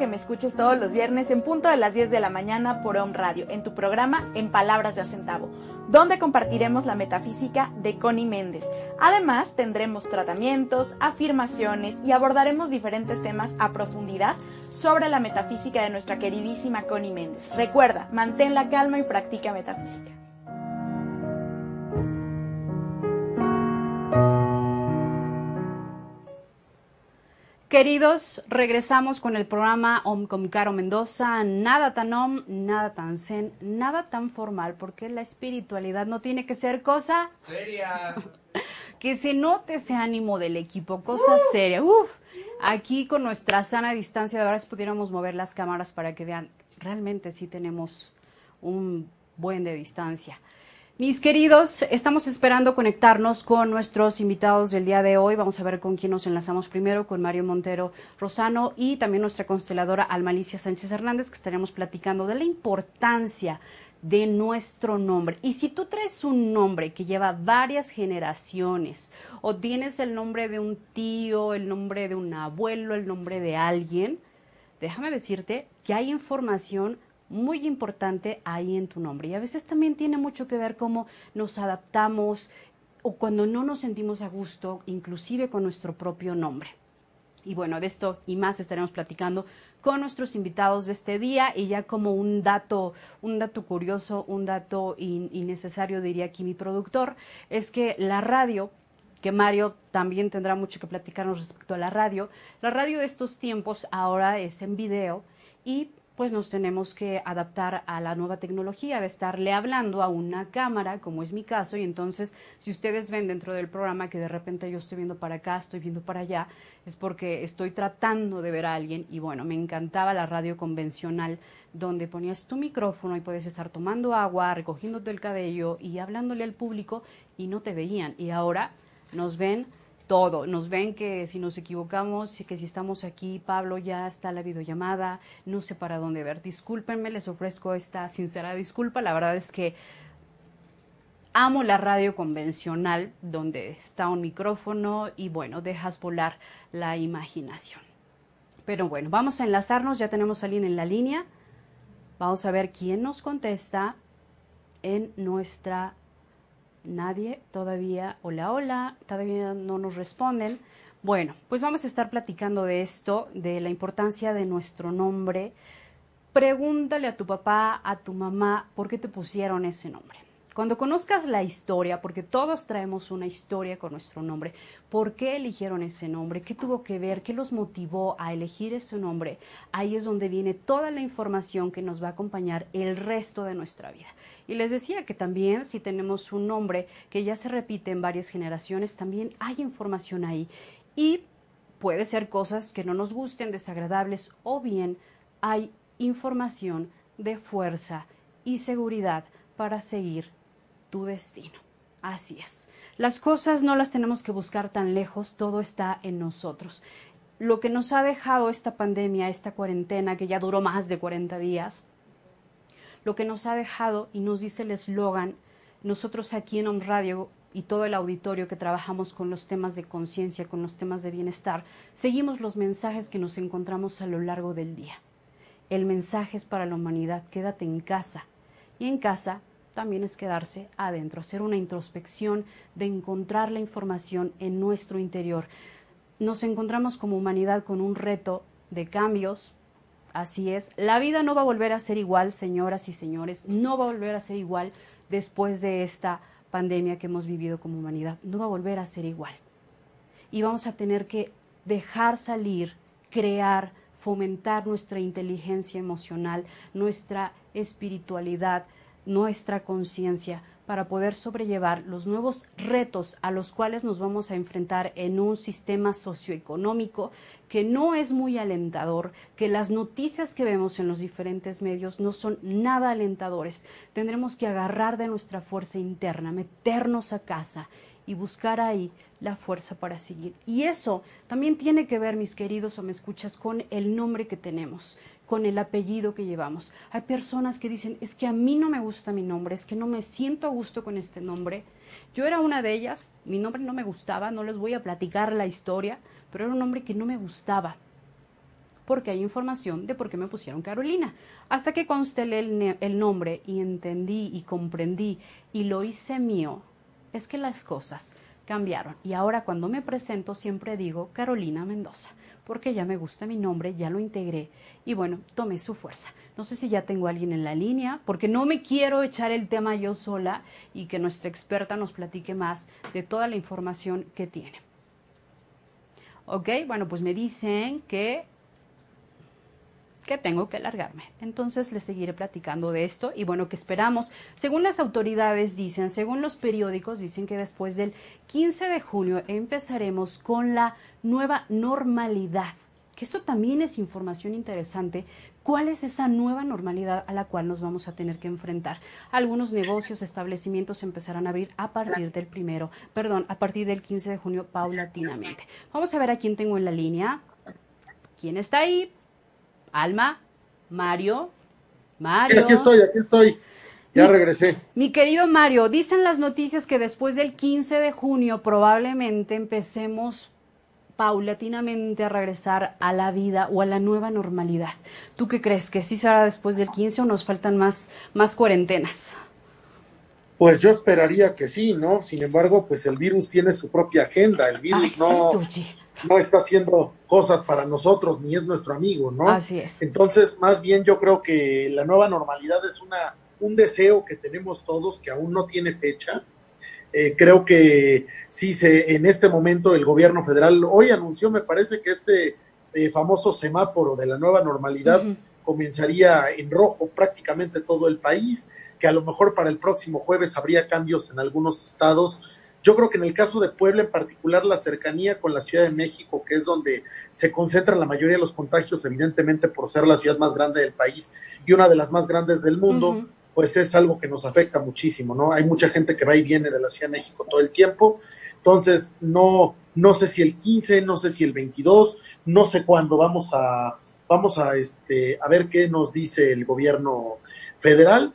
Que me escuches todos los viernes en punto de las 10 de la mañana por Home Radio, en tu programa En Palabras de Acentavo, donde compartiremos la metafísica de Connie Méndez. Además, tendremos tratamientos, afirmaciones y abordaremos diferentes temas a profundidad sobre la metafísica de nuestra queridísima Connie Méndez. Recuerda, mantén la calma y practica metafísica. Queridos, regresamos con el programa Om con Caro Mendoza. Nada tan om, nada tan zen, nada tan formal, porque la espiritualidad no tiene que ser cosa seria. [laughs] que se note ese ánimo del equipo, cosa uh. seria. Uf, aquí con nuestra sana distancia, de verdad, pudiéramos mover las cámaras para que vean, realmente sí tenemos un buen de distancia. Mis queridos, estamos esperando conectarnos con nuestros invitados del día de hoy. Vamos a ver con quién nos enlazamos primero, con Mario Montero Rosano y también nuestra consteladora Almalicia Sánchez Hernández, que estaremos platicando de la importancia de nuestro nombre. Y si tú traes un nombre que lleva varias generaciones o tienes el nombre de un tío, el nombre de un abuelo, el nombre de alguien, déjame decirte que hay información muy importante ahí en tu nombre. Y a veces también tiene mucho que ver cómo nos adaptamos o cuando no nos sentimos a gusto, inclusive con nuestro propio nombre. Y bueno, de esto y más estaremos platicando con nuestros invitados de este día y ya como un dato, un dato curioso, un dato innecesario, diría aquí mi productor, es que la radio que Mario también tendrá mucho que platicarnos respecto a la radio. La radio de estos tiempos ahora es en video y pues nos tenemos que adaptar a la nueva tecnología de estarle hablando a una cámara, como es mi caso, y entonces si ustedes ven dentro del programa que de repente yo estoy viendo para acá, estoy viendo para allá, es porque estoy tratando de ver a alguien y bueno, me encantaba la radio convencional donde ponías tu micrófono y puedes estar tomando agua, recogiéndote el cabello y hablándole al público y no te veían. Y ahora nos ven todo. Nos ven que si nos equivocamos, que si estamos aquí, Pablo ya está la videollamada, no sé para dónde ver. Discúlpenme, les ofrezco esta sincera disculpa. La verdad es que amo la radio convencional, donde está un micrófono y bueno, dejas volar la imaginación. Pero bueno, vamos a enlazarnos, ya tenemos a alguien en la línea. Vamos a ver quién nos contesta en nuestra Nadie todavía, hola, hola, todavía no nos responden. Bueno, pues vamos a estar platicando de esto, de la importancia de nuestro nombre. Pregúntale a tu papá, a tu mamá, por qué te pusieron ese nombre. Cuando conozcas la historia, porque todos traemos una historia con nuestro nombre, ¿por qué eligieron ese nombre? ¿Qué tuvo que ver? ¿Qué los motivó a elegir ese nombre? Ahí es donde viene toda la información que nos va a acompañar el resto de nuestra vida. Y les decía que también si tenemos un nombre que ya se repite en varias generaciones, también hay información ahí. Y puede ser cosas que no nos gusten, desagradables, o bien hay información de fuerza y seguridad para seguir tu destino. Así es. Las cosas no las tenemos que buscar tan lejos, todo está en nosotros. Lo que nos ha dejado esta pandemia, esta cuarentena que ya duró más de 40 días, lo que nos ha dejado y nos dice el eslogan, nosotros aquí en On Radio y todo el auditorio que trabajamos con los temas de conciencia, con los temas de bienestar, seguimos los mensajes que nos encontramos a lo largo del día. El mensaje es para la humanidad, quédate en casa. Y en casa también es quedarse adentro, hacer una introspección de encontrar la información en nuestro interior. Nos encontramos como humanidad con un reto de cambios, así es. La vida no va a volver a ser igual, señoras y señores, no va a volver a ser igual después de esta pandemia que hemos vivido como humanidad. No va a volver a ser igual. Y vamos a tener que dejar salir, crear, fomentar nuestra inteligencia emocional, nuestra espiritualidad, nuestra conciencia para poder sobrellevar los nuevos retos a los cuales nos vamos a enfrentar en un sistema socioeconómico que no es muy alentador, que las noticias que vemos en los diferentes medios no son nada alentadores. Tendremos que agarrar de nuestra fuerza interna, meternos a casa y buscar ahí la fuerza para seguir. Y eso también tiene que ver, mis queridos o me escuchas, con el nombre que tenemos con el apellido que llevamos. Hay personas que dicen, es que a mí no me gusta mi nombre, es que no me siento a gusto con este nombre. Yo era una de ellas, mi nombre no me gustaba, no les voy a platicar la historia, pero era un nombre que no me gustaba porque hay información de por qué me pusieron Carolina. Hasta que constelé el, el, nombre y entendí y comprendí y lo hice mío, es que las cosas cambiaron. Y ahora cuando me presento siempre digo Carolina Mendoza porque ya me gusta mi nombre, ya lo integré y bueno, tomé su fuerza. No sé si ya tengo a alguien en la línea, porque no me quiero echar el tema yo sola y que nuestra experta nos platique más de toda la información que tiene. Ok, bueno, pues me dicen que que tengo que largarme. Entonces les seguiré platicando de esto y bueno, que esperamos. Según las autoridades dicen, según los periódicos dicen que después del 15 de junio empezaremos con la nueva normalidad. Que esto también es información interesante. ¿Cuál es esa nueva normalidad a la cual nos vamos a tener que enfrentar? Algunos negocios, establecimientos empezarán a abrir a partir del primero, perdón, a partir del 15 de junio paulatinamente. Vamos a ver a quién tengo en la línea. ¿Quién está ahí? Alma, Mario, Mario. aquí estoy, aquí estoy. Ya regresé. Mi querido Mario, dicen las noticias que después del 15 de junio probablemente empecemos paulatinamente a regresar a la vida o a la nueva normalidad. ¿Tú qué crees? ¿Que sí será después del 15 o nos faltan más, más cuarentenas? Pues yo esperaría que sí, ¿no? Sin embargo, pues el virus tiene su propia agenda. El virus no, no está haciendo cosas para nosotros ni es nuestro amigo, ¿no? Así es. Entonces, más bien yo creo que la nueva normalidad es una un deseo que tenemos todos que aún no tiene fecha. Eh, creo que sí se en este momento el gobierno federal hoy anunció, me parece que este eh, famoso semáforo de la nueva normalidad comenzaría en rojo prácticamente todo el país, que a lo mejor para el próximo jueves habría cambios en algunos estados yo creo que en el caso de Puebla, en particular, la cercanía con la Ciudad de México, que es donde se concentran la mayoría de los contagios, evidentemente por ser la ciudad más grande del país y una de las más grandes del mundo, pues es algo que nos afecta muchísimo, ¿no? Hay mucha gente que va y viene de la Ciudad de México todo el tiempo, entonces no, no sé si el 15, no sé si el 22, no sé cuándo vamos a, vamos a, este, a ver qué nos dice el gobierno federal,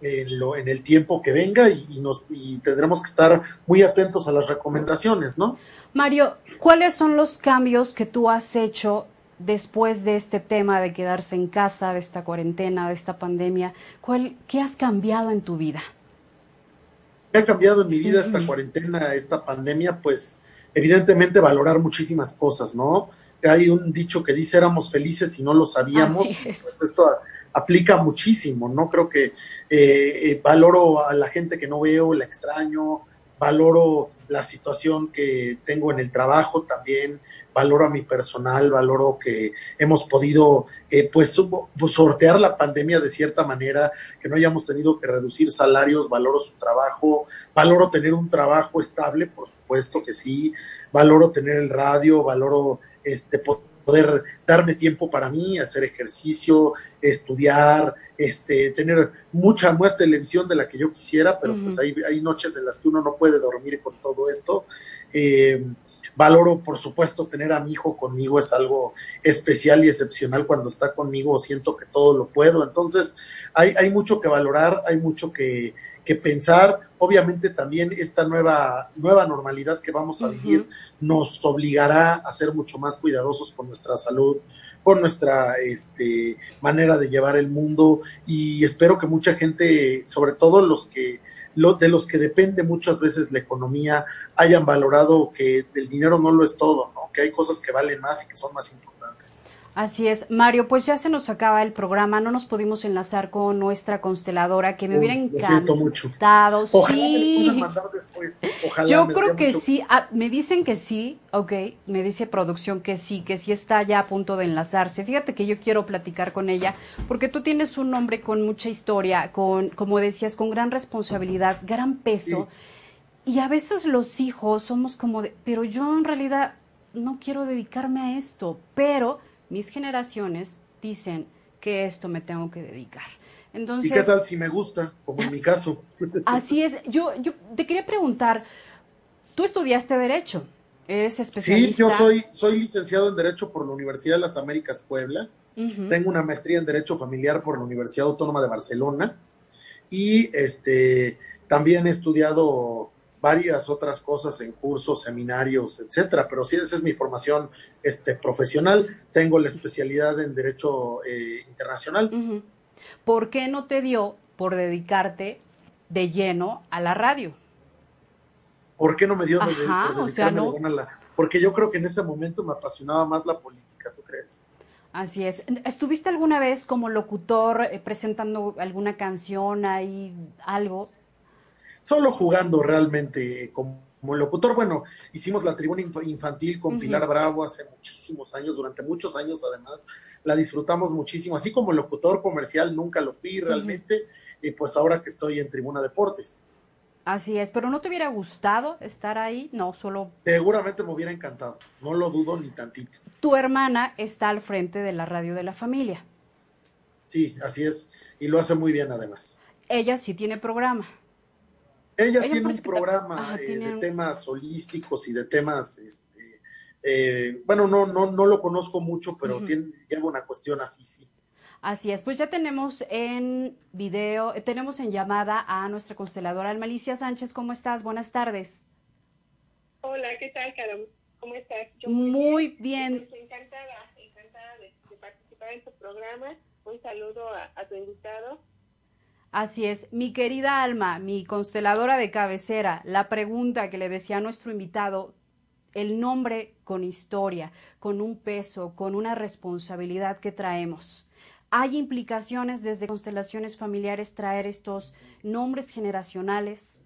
en, lo, en el tiempo que venga y, nos, y tendremos que estar muy atentos a las recomendaciones, ¿no? Mario, ¿cuáles son los cambios que tú has hecho después de este tema de quedarse en casa, de esta cuarentena, de esta pandemia? ¿Cuál, ¿Qué has cambiado en tu vida? ¿Qué ha cambiado en mi vida esta cuarentena, esta pandemia? Pues evidentemente valorar muchísimas cosas, ¿no? Hay un dicho que dice éramos felices y no lo sabíamos. Pues esto aplica muchísimo, ¿no? Creo que eh, eh, valoro a la gente que no veo, la extraño, valoro la situación que tengo en el trabajo también, valoro a mi personal, valoro que hemos podido eh, pues, sortear la pandemia de cierta manera, que no hayamos tenido que reducir salarios, valoro su trabajo, valoro tener un trabajo estable, por supuesto que sí, valoro tener el radio, valoro este poder darme tiempo para mí, hacer ejercicio, estudiar, este, tener mucha más televisión de la que yo quisiera, pero pues hay, hay noches en las que uno no puede dormir con todo esto. Eh, valoro, por supuesto, tener a mi hijo conmigo, es algo especial y excepcional cuando está conmigo, siento que todo lo puedo. Entonces, hay, hay mucho que valorar, hay mucho que, que pensar. Obviamente también esta nueva, nueva normalidad que vamos a vivir nos obligará a ser mucho más cuidadosos con nuestra salud, con nuestra este, manera de llevar el mundo y espero que mucha gente, sobre todo los que de los que depende muchas veces la economía, hayan valorado que el dinero no lo es todo, ¿no? que hay cosas que valen más y que son más importantes. Así es, Mario, pues ya se nos acaba el programa, no nos pudimos enlazar con nuestra consteladora, que me hubiera encantado. Mucho. Ojalá sí. Me mandar después. Ojalá Yo creo que sí, ah, me dicen que sí, ok, me dice producción que sí, que sí está ya a punto de enlazarse. Fíjate que yo quiero platicar con ella, porque tú tienes un nombre con mucha historia, con, como decías, con gran responsabilidad, gran peso. Y a veces los hijos somos como de, pero yo en realidad no quiero dedicarme a esto, pero mis generaciones dicen que esto me tengo que dedicar. Entonces, ¿Y qué tal si me gusta, como en mi caso? [laughs] Así es. Yo, yo te quería preguntar, tú estudiaste Derecho, eres especialista. Sí, yo soy, soy licenciado en Derecho por la Universidad de las Américas Puebla. Tengo una maestría en Derecho Familiar por la Universidad Autónoma de Barcelona. Y este, también he estudiado varias otras cosas en cursos, seminarios, etcétera, pero sí esa es mi formación este, profesional. Tengo la especialidad en Derecho eh, Internacional. ¿Por qué no te dio por dedicarte de lleno a la radio? ¿Por qué no me dio de, por dedicarme de lleno a la Porque yo creo que en ese momento me apasionaba más la política, ¿tú crees? Así es. ¿Estuviste alguna vez como locutor eh, presentando alguna canción ahí, algo? Solo jugando realmente como, locutor. Bueno, hicimos la tribuna infantil con Pilar Bravo hace muchísimos años, durante muchos años además, la disfrutamos muchísimo, así como locutor comercial nunca lo fui realmente, y pues ahora que estoy en Tribuna Deportes. Así es, pero ¿no te hubiera gustado estar ahí? No, solo... Seguramente me hubiera encantado, no lo dudo ni tantito. Tu hermana está al frente de la radio de la familia. Sí, así es, y lo hace muy bien además. Ella sí tiene programa. Ella, tiene un programa eh, de temas holísticos y de temas, este, eh, bueno, no, no, no lo conozco mucho, pero tiene, lleva una cuestión así, sí. Así es, pues ya tenemos en video, eh, tenemos en llamada a nuestra consteladora Almalicia Sánchez. ¿Cómo estás? Buenas tardes. Hola, ¿qué tal, Carol? ¿Cómo estás? muy bien. Pues, encantada, encantada de, participar en tu programa. Un saludo a tu invitado Así es, mi querida Alma, mi consteladora de cabecera, la pregunta que le decía a nuestro invitado, el nombre con historia, con un peso, con una responsabilidad que traemos. ¿Hay implicaciones desde constelaciones familiares traer estos nombres generacionales?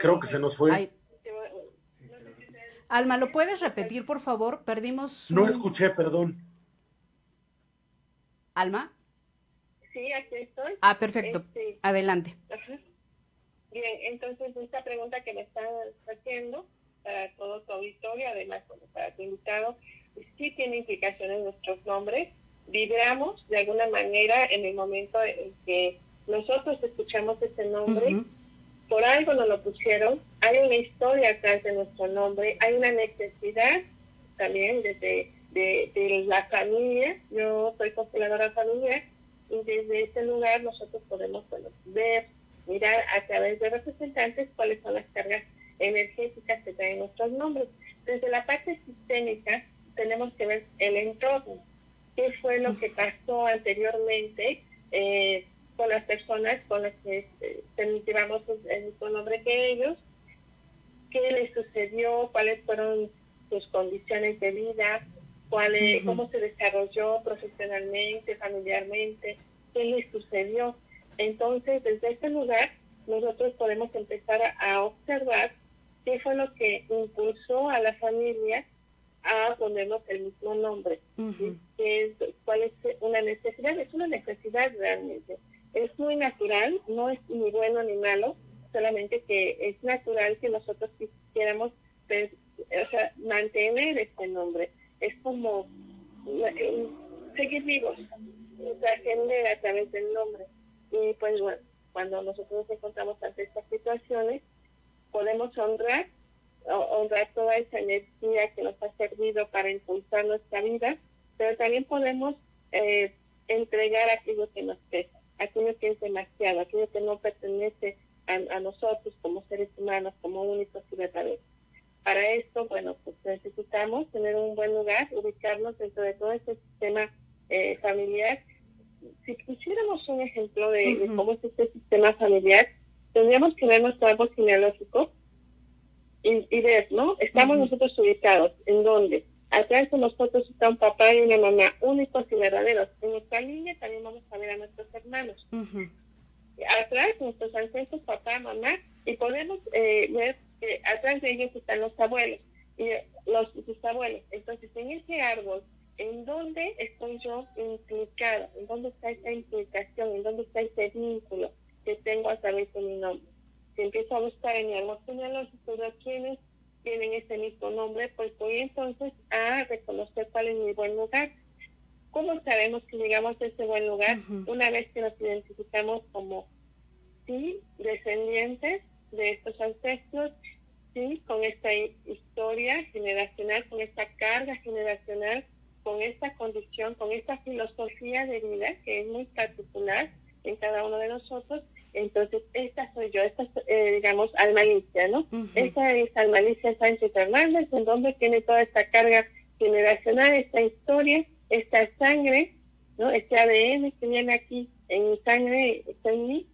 Creo que se nos fue. Alma, ¿lo puedes repetir, por favor? Perdimos. No escuché, perdón. Alma. Sí, aquí estoy. Ah, perfecto. Este, Adelante. Bien, entonces esta pregunta que me están haciendo para todo tu auditorio, además para tu invitado, sí tiene implicaciones nuestros nombres. Vibramos de alguna manera en el momento en que nosotros escuchamos ese nombre por algo nos lo pusieron, hay una historia atrás de nuestro nombre, hay una necesidad también desde de, la familia, yo soy consteladora familiar, y desde ese lugar nosotros podemos ver, mirar a través de representantes cuáles son las cargas energéticas que traen nuestros nombres. Desde la parte sistémica tenemos que ver el entorno, qué fue lo que pasó anteriormente, eh, con las personas con las que este, llevamos el mismo nombre que ellos, qué les sucedió, cuáles fueron sus condiciones de vida, cuál, cómo se desarrolló profesionalmente, familiarmente, qué les sucedió. Entonces, desde este lugar, nosotros podemos empezar a, observar qué fue lo que impulsó a la familia a ponernos el mismo nombre. es, ¿Cuál es una necesidad? Es una necesidad realmente es muy natural, no es ni bueno ni malo, solamente que es natural que nosotros quisiéramos o sea, mantener este nombre. Es como seguir vivos, trascender a través del nombre. Y pues bueno, cuando nosotros nos encontramos ante estas situaciones, podemos honrar, honrar toda esa energía que nos ha servido para impulsar nuestra vida, pero también podemos eh, entregar aquello que nos pesa, aquello que es demasiado, aquello que no pertenece a, nosotros como seres humanos, como únicos y verdaderos. Para esto, bueno, pues necesitamos tener un buen lugar, ubicarnos dentro de todo este sistema eh, familiar. Si pusiéramos un ejemplo de, cómo es este sistema familiar, tendríamos que ver nuestro árbol genealógico y, ver, ¿no? Estamos nosotros ubicados, ¿en dónde? Atrás de nosotros está un papá y una mamá, únicos y verdaderos. En nuestra línea también vamos a ver a nuestros hermanos atrás nuestros ancestros, papá, mamá, y podemos eh, ver que atrás de ellos están los abuelos y los sus abuelos. Entonces, en ese árbol, ¿en dónde estoy yo implicado? ¿En dónde está esa implicación? ¿En dónde está ese vínculo que tengo a través de mi nombre? Si empiezo a buscar en mi árbol genealógico de quienes tienen ese mismo nombre, pues voy entonces a reconocer cuál es mi buen lugar ¿Cómo sabemos que llegamos a ese buen lugar? Una vez que nos identificamos como, sí, descendientes de estos ancestros, sí, con esta historia generacional, con esta carga generacional, con esta condición, con esta filosofía de vida que es muy particular en cada uno de nosotros. Entonces, esta soy yo, esta es, digamos, Almalicia, ¿no? Esta es Almalicia Sánchez Hernández, en donde tiene toda esta carga generacional, esta historia, esta sangre, ¿no? Este ADN que viene aquí en mi sangre, está en mí,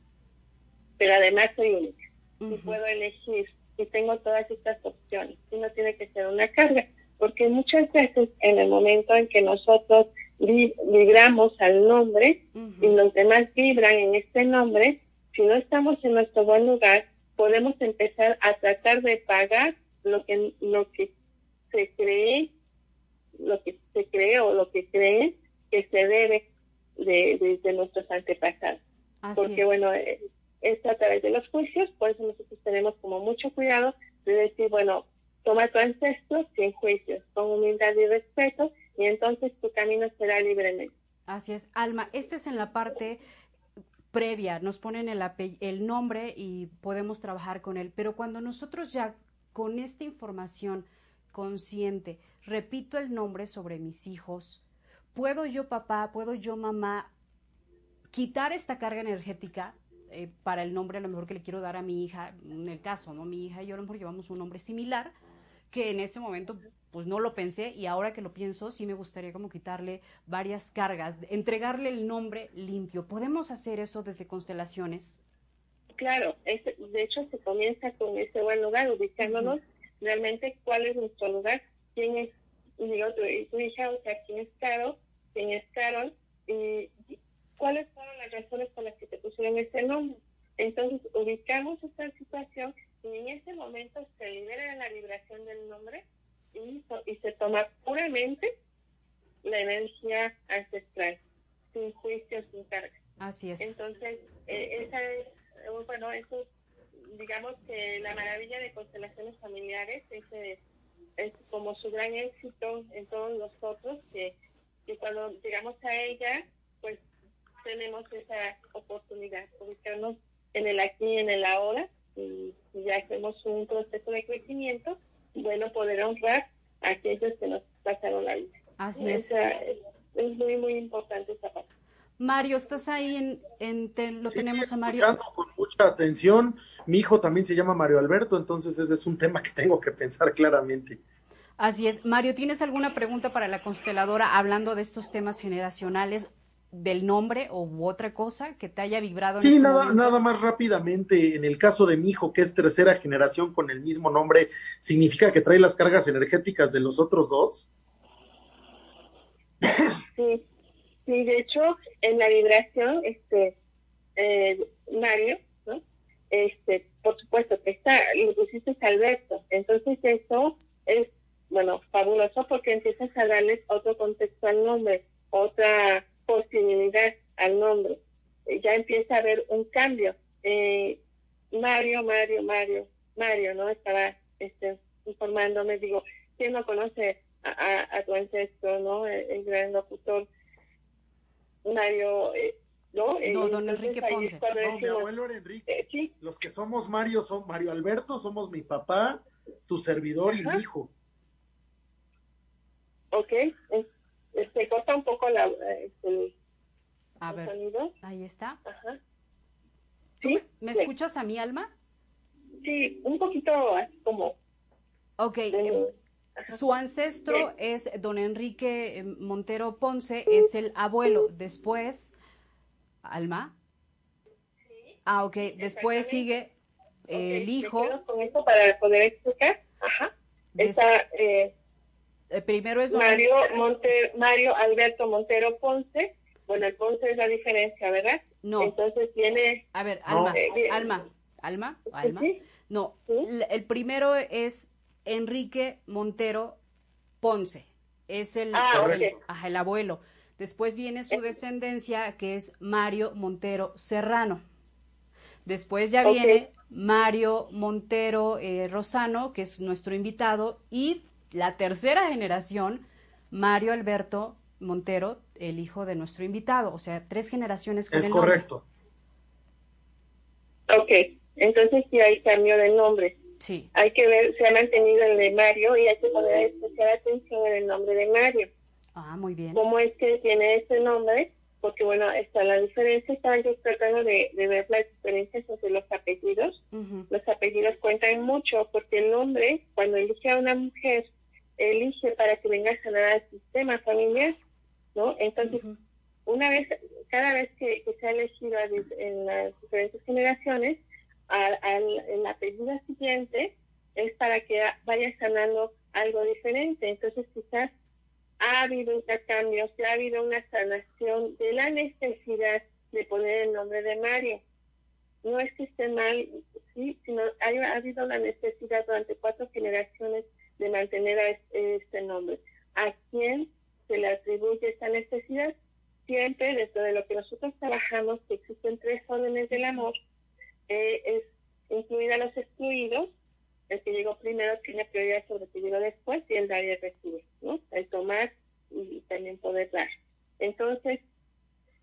pero además soy única. Y puedo elegir y tengo todas estas opciones. Y no tiene que ser una carga, porque muchas veces en el momento en que nosotros vibramos al nombre y los demás vibran en este nombre, si no estamos en nuestro buen lugar, podemos empezar a tratar de pagar lo que, lo que se cree lo que se cree o lo que creen que se debe de, de, nuestros antepasados. Porque bueno, eh, es a través de los juicios, por eso nosotros tenemos como mucho cuidado de decir, bueno, toma tu ancestro sin juicios, con humildad y respeto, y entonces tu camino será libremente. Así es, Alma, este es en la parte previa, nos ponen el, el nombre y podemos trabajar con él, pero cuando nosotros ya con esta información consciente repito el nombre sobre mis hijos, puedo yo papá, puedo yo mamá quitar esta carga energética eh, para el nombre a lo mejor que le quiero dar a mi hija, en el caso, ¿no? Mi hija y yo a lo mejor llevamos un nombre similar, que en ese momento pues no lo pensé y ahora que lo pienso sí me gustaría como quitarle varias cargas, entregarle el nombre limpio. ¿Podemos hacer eso desde constelaciones? Claro, de hecho se comienza con ese buen lugar, ubicándonos realmente cuál es nuestro lugar quién es, digo, tu, tu hija, o sea, quién es Carol, quién es Carol, y cuáles fueron las razones por las que te pusieron ese nombre. Entonces, ubicamos esta situación y en ese momento se libera la vibración del nombre y, y se toma puramente la energía ancestral, sin juicio, sin carga. Así es. Entonces, eh, esa es, bueno, eso digamos que la maravilla de constelaciones familiares es es como su gran éxito en todos nosotros, que, que cuando llegamos a ella, pues tenemos esa oportunidad, de ubicarnos en el aquí y en el ahora, y, ya hacemos un proceso de crecimiento, bueno, poder honrar a aquellos que nos pasaron la vida. Así es. Es, muy, muy importante esa parte. Mario, ¿estás ahí? En, lo tenemos a Mario. Con mucha atención. Mi hijo también se llama Mario Alberto, entonces ese es un tema que tengo que pensar claramente. Así es. Mario, ¿tienes alguna pregunta para la consteladora hablando de estos temas generacionales del nombre o otra cosa que te haya vibrado? sí, este nada, nada más rápidamente. En el caso de mi hijo, que es tercera generación con el mismo nombre, ¿significa que trae las cargas energéticas de los otros dos? Sí, sí, de hecho, en la vibración, este, eh, Mario, ¿no? Este, por supuesto que está, lo pusiste Alberto, entonces eso es bueno, fabuloso porque empiezas a darles otro contexto al nombre, otra posibilidad al nombre. Ya empieza a haber un cambio. Eh, Mario, Mario, Mario, Mario, ¿no? Estaba este, informándome, digo, ¿quién no conoce a, tu ancestro, ¿no? El, gran locutor Mario, eh, ¿no? No, don Enrique Ponce. No, mi abuelo era Enrique. Eh, Los que somos Mario son Mario Alberto, somos mi papá, tu servidor y mi hijo. Ok, este, corta un poco la, este, a ver, ahí está. Ajá. ¿Sí? ¿Me escuchas a mi alma? Sí, un poquito así como... Ok, em, su ancestro es don Enrique em, Montero Ponce, es el abuelo. Después, Alma. Sí. Ah, ok. Después sigue el hijo. Con esto para poder explicar. Ajá. eh, primero es Mario, Monte, Mario Alberto Montero Ponce. Bueno, el Ponce es la diferencia, ¿verdad? No. Entonces tiene... A ver, Alma, Alma, Alma, Alma. No, el primero es Enrique Montero Ponce. Es el, ah, el, abuelo. Después viene su descendencia, que es Mario Montero Serrano. Después ya viene Mario Montero eh, Rosano, que es nuestro invitado. Y la tercera generación, Mario Alberto Montero, el hijo de nuestro invitado. O sea, tres generaciones con es correcto. Ok, entonces sí hay cambio de nombre. Sí. Hay que ver, se ha mantenido el de Mario y hay que poner especial atención en el nombre de Mario. Ah, muy bien. ¿Cómo es que tiene ese nombre? Porque, bueno, está la diferencia, estaba yo tratando de, ver las diferencias entre los apellidos. Los apellidos cuentan mucho porque el nombre, cuando elige a una mujer, elige para que venga a sanar al sistema familiar, ¿no? Entonces, una vez, cada vez que, se ha elegido en las diferentes generaciones, al, el apellido siguiente es para que vaya sanando algo diferente. Entonces quizás ha habido intercambios, ha habido una sanación de la necesidad de poner el nombre de Mario. No es que esté mal, sí, sino ha, habido la necesidad durante cuatro generaciones de mantener a este, nombre. ¿A quién se le atribuye esta necesidad? Siempre dentro de lo que nosotros trabajamos, que existen tres órdenes del amor, eh, es incluir a los excluidos, el que llegó primero tiene prioridad sobre el que llegó después y el dar y el recibir, ¿no? El tomar y también poder dar. Entonces,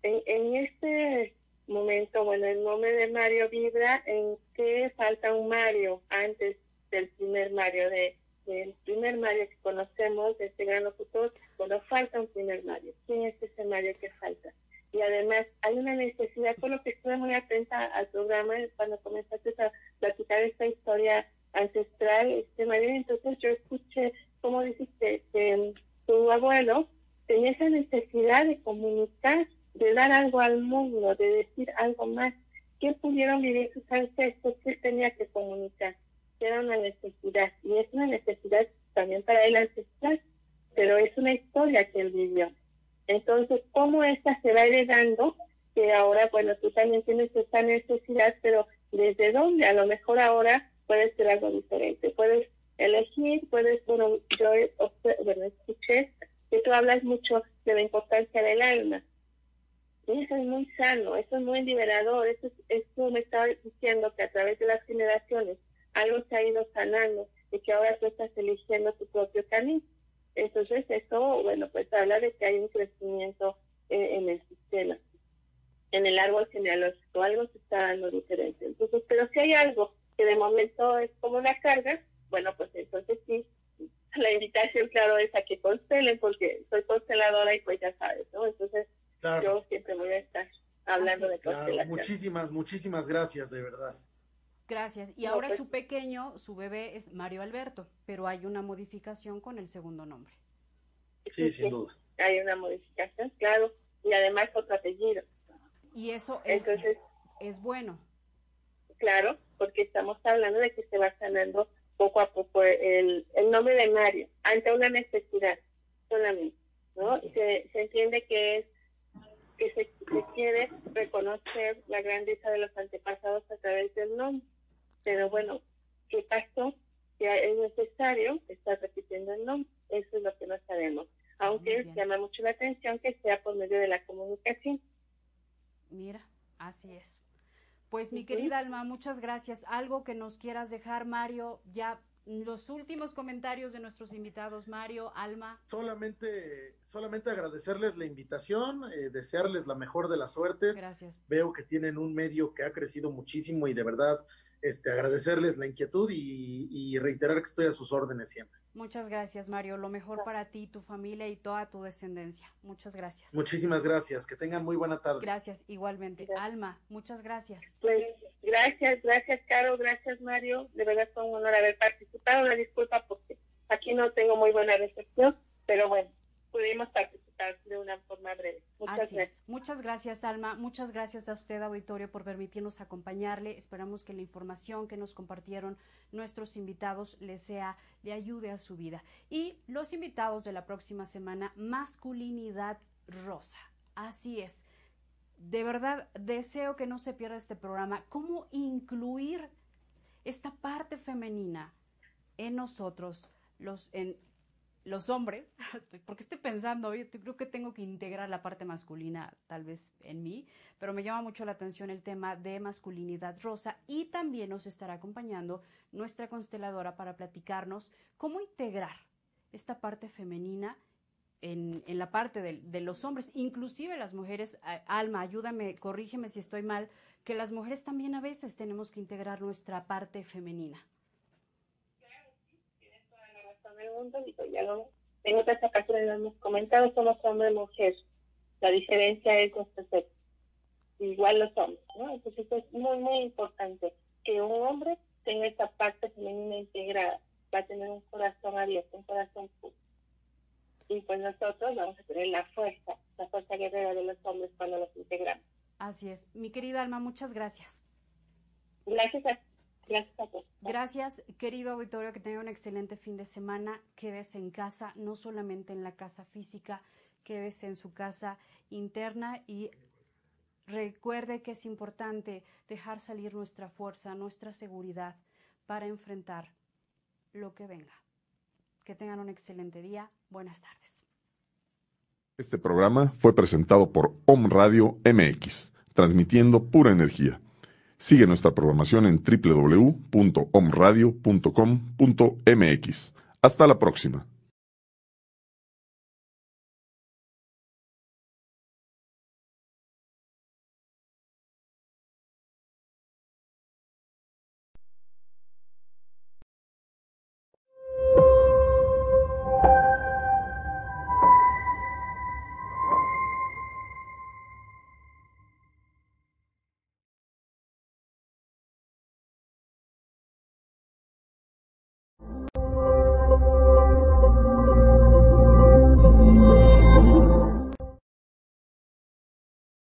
en, en este momento, bueno, el nombre de Mario vibra en que falta un Mario antes del primer Mario, de, del primer Mario que conocemos, este gran locutor, bueno, falta un primer Mario. ¿Quién es ese Mario que falta? y además hay una necesidad, por lo que estuve muy atenta al programa cuando comenzaste a platicar esta historia ancestral, este María, entonces yo escuché cómo dijiste que tu abuelo tenía esa necesidad de comunicar, de dar algo al mundo, de decir algo más. ¿Qué pudieron vivir sus ancestros? ¿Qué tenía que comunicar? Era una necesidad, y es una necesidad también para él ancestral, pero es una historia que él vivió. Entonces, ¿cómo esta se va heredando? Que ahora, bueno, tú también tienes esta necesidad, pero ¿desde dónde? A lo mejor ahora puede ser algo diferente. Puedes elegir, puedes, bueno, yo bueno, escuché que tú hablas mucho de la importancia del alma. Eso es muy sano, eso es muy liberador, eso, eso me estaba diciendo que a través de las generaciones algo se ha ido sanando y que ahora tú estás eligiendo tu propio camino. Entonces, eso, bueno, pues habla de que hay un crecimiento eh, en el sistema, en el árbol genealógico, algo se está dando diferente. Entonces, pero si hay algo que de momento es como una carga, bueno, pues entonces sí, la invitación, claro, es a que constelen, porque soy consteladora y pues ya sabes, ¿no? Entonces, yo siempre voy a estar hablando de constelación. Muchísimas, muchísimas gracias, de verdad. Gracias. Y ahora pues su pequeño, su bebé es Mario Alberto, pero hay una modificación con el segundo nombre. Sí, sin duda. Hay una modificación, claro. Y además otro apellido. Y eso es, es bueno. Claro, porque estamos hablando de que se va sanando poco a poco el, el nombre de Mario ante una necesidad solamente, ¿no? Se, se entiende que es que se, se, quiere reconocer la grandeza de los antepasados a través del nombre pero bueno, ¿qué pasó? Que es necesario estar repitiendo el nombre. Eso es lo que no sabemos. Aunque llama mucho la atención que sea por medio de la comunicación. Mira, así es. Pues mi querida Alma, muchas gracias. Algo que nos quieras dejar, Mario, ya los últimos comentarios de nuestros invitados, Mario, Alma. Solamente, solamente agradecerles la invitación, eh, desearles la mejor de las suertes. Gracias. Veo que tienen un medio que ha crecido muchísimo y de verdad este, agradecerles la inquietud y, reiterar que estoy a sus órdenes siempre. Muchas gracias, Mario. Lo mejor para ti, tu familia y toda tu descendencia. Muchas gracias. Muchísimas gracias. Que tengan muy buena tarde. Gracias, igualmente. Alma, muchas gracias. Pues gracias, gracias, Caro, gracias, Mario. De verdad fue un honor haber participado. Una disculpa porque aquí no tengo muy buena recepción, pero bueno, pudimos participar de una forma breve. Muchas gracias. Muchas gracias, Alma. Muchas gracias a usted, auditorio, por permitirnos acompañarle. Esperamos que la información que nos compartieron nuestros invitados le sea, le ayude a su vida. Y los invitados de la próxima semana, masculinidad rosa. Así es. De verdad, deseo que no se pierda este programa. ¿Cómo incluir esta parte femenina en nosotros, los, en, los hombres, [laughs] porque estoy pensando, yo creo que tengo que integrar la parte masculina tal vez en mí, pero me llama mucho la atención el tema de masculinidad rosa y también nos estará acompañando nuestra consteladora para platicarnos cómo integrar esta parte femenina en, la parte de, de, los hombres, inclusive las mujeres, Alma, ayúdame, corrígeme si estoy mal, que las mujeres también a veces tenemos que integrar nuestra parte femenina ya lo, en otras ocasiones hemos comentado, somos hombre y mujer. La diferencia es nuestro sexo. Igual los hombres, ¿no? Entonces es muy, muy importante que un hombre tenga esa parte femenina integrada. Va a tener un corazón abierto, un corazón puro. Y pues nosotros vamos a tener la fuerza, la fuerza guerrera de los hombres cuando los integramos. Así es. Mi querida Alma, muchas gracias. Gracias a Gracias querido auditorio, que tenga un excelente fin de semana. Quédese en casa, no solamente en la casa física, quédese en su casa interna y recuerde que es importante dejar salir nuestra fuerza, nuestra seguridad para enfrentar lo que venga. Que tengan un excelente día. Buenas tardes. Este programa fue presentado por Om Radio MX, transmitiendo pura energía. Sigue nuestra programación en www.omradio.com.mx. Hasta la próxima.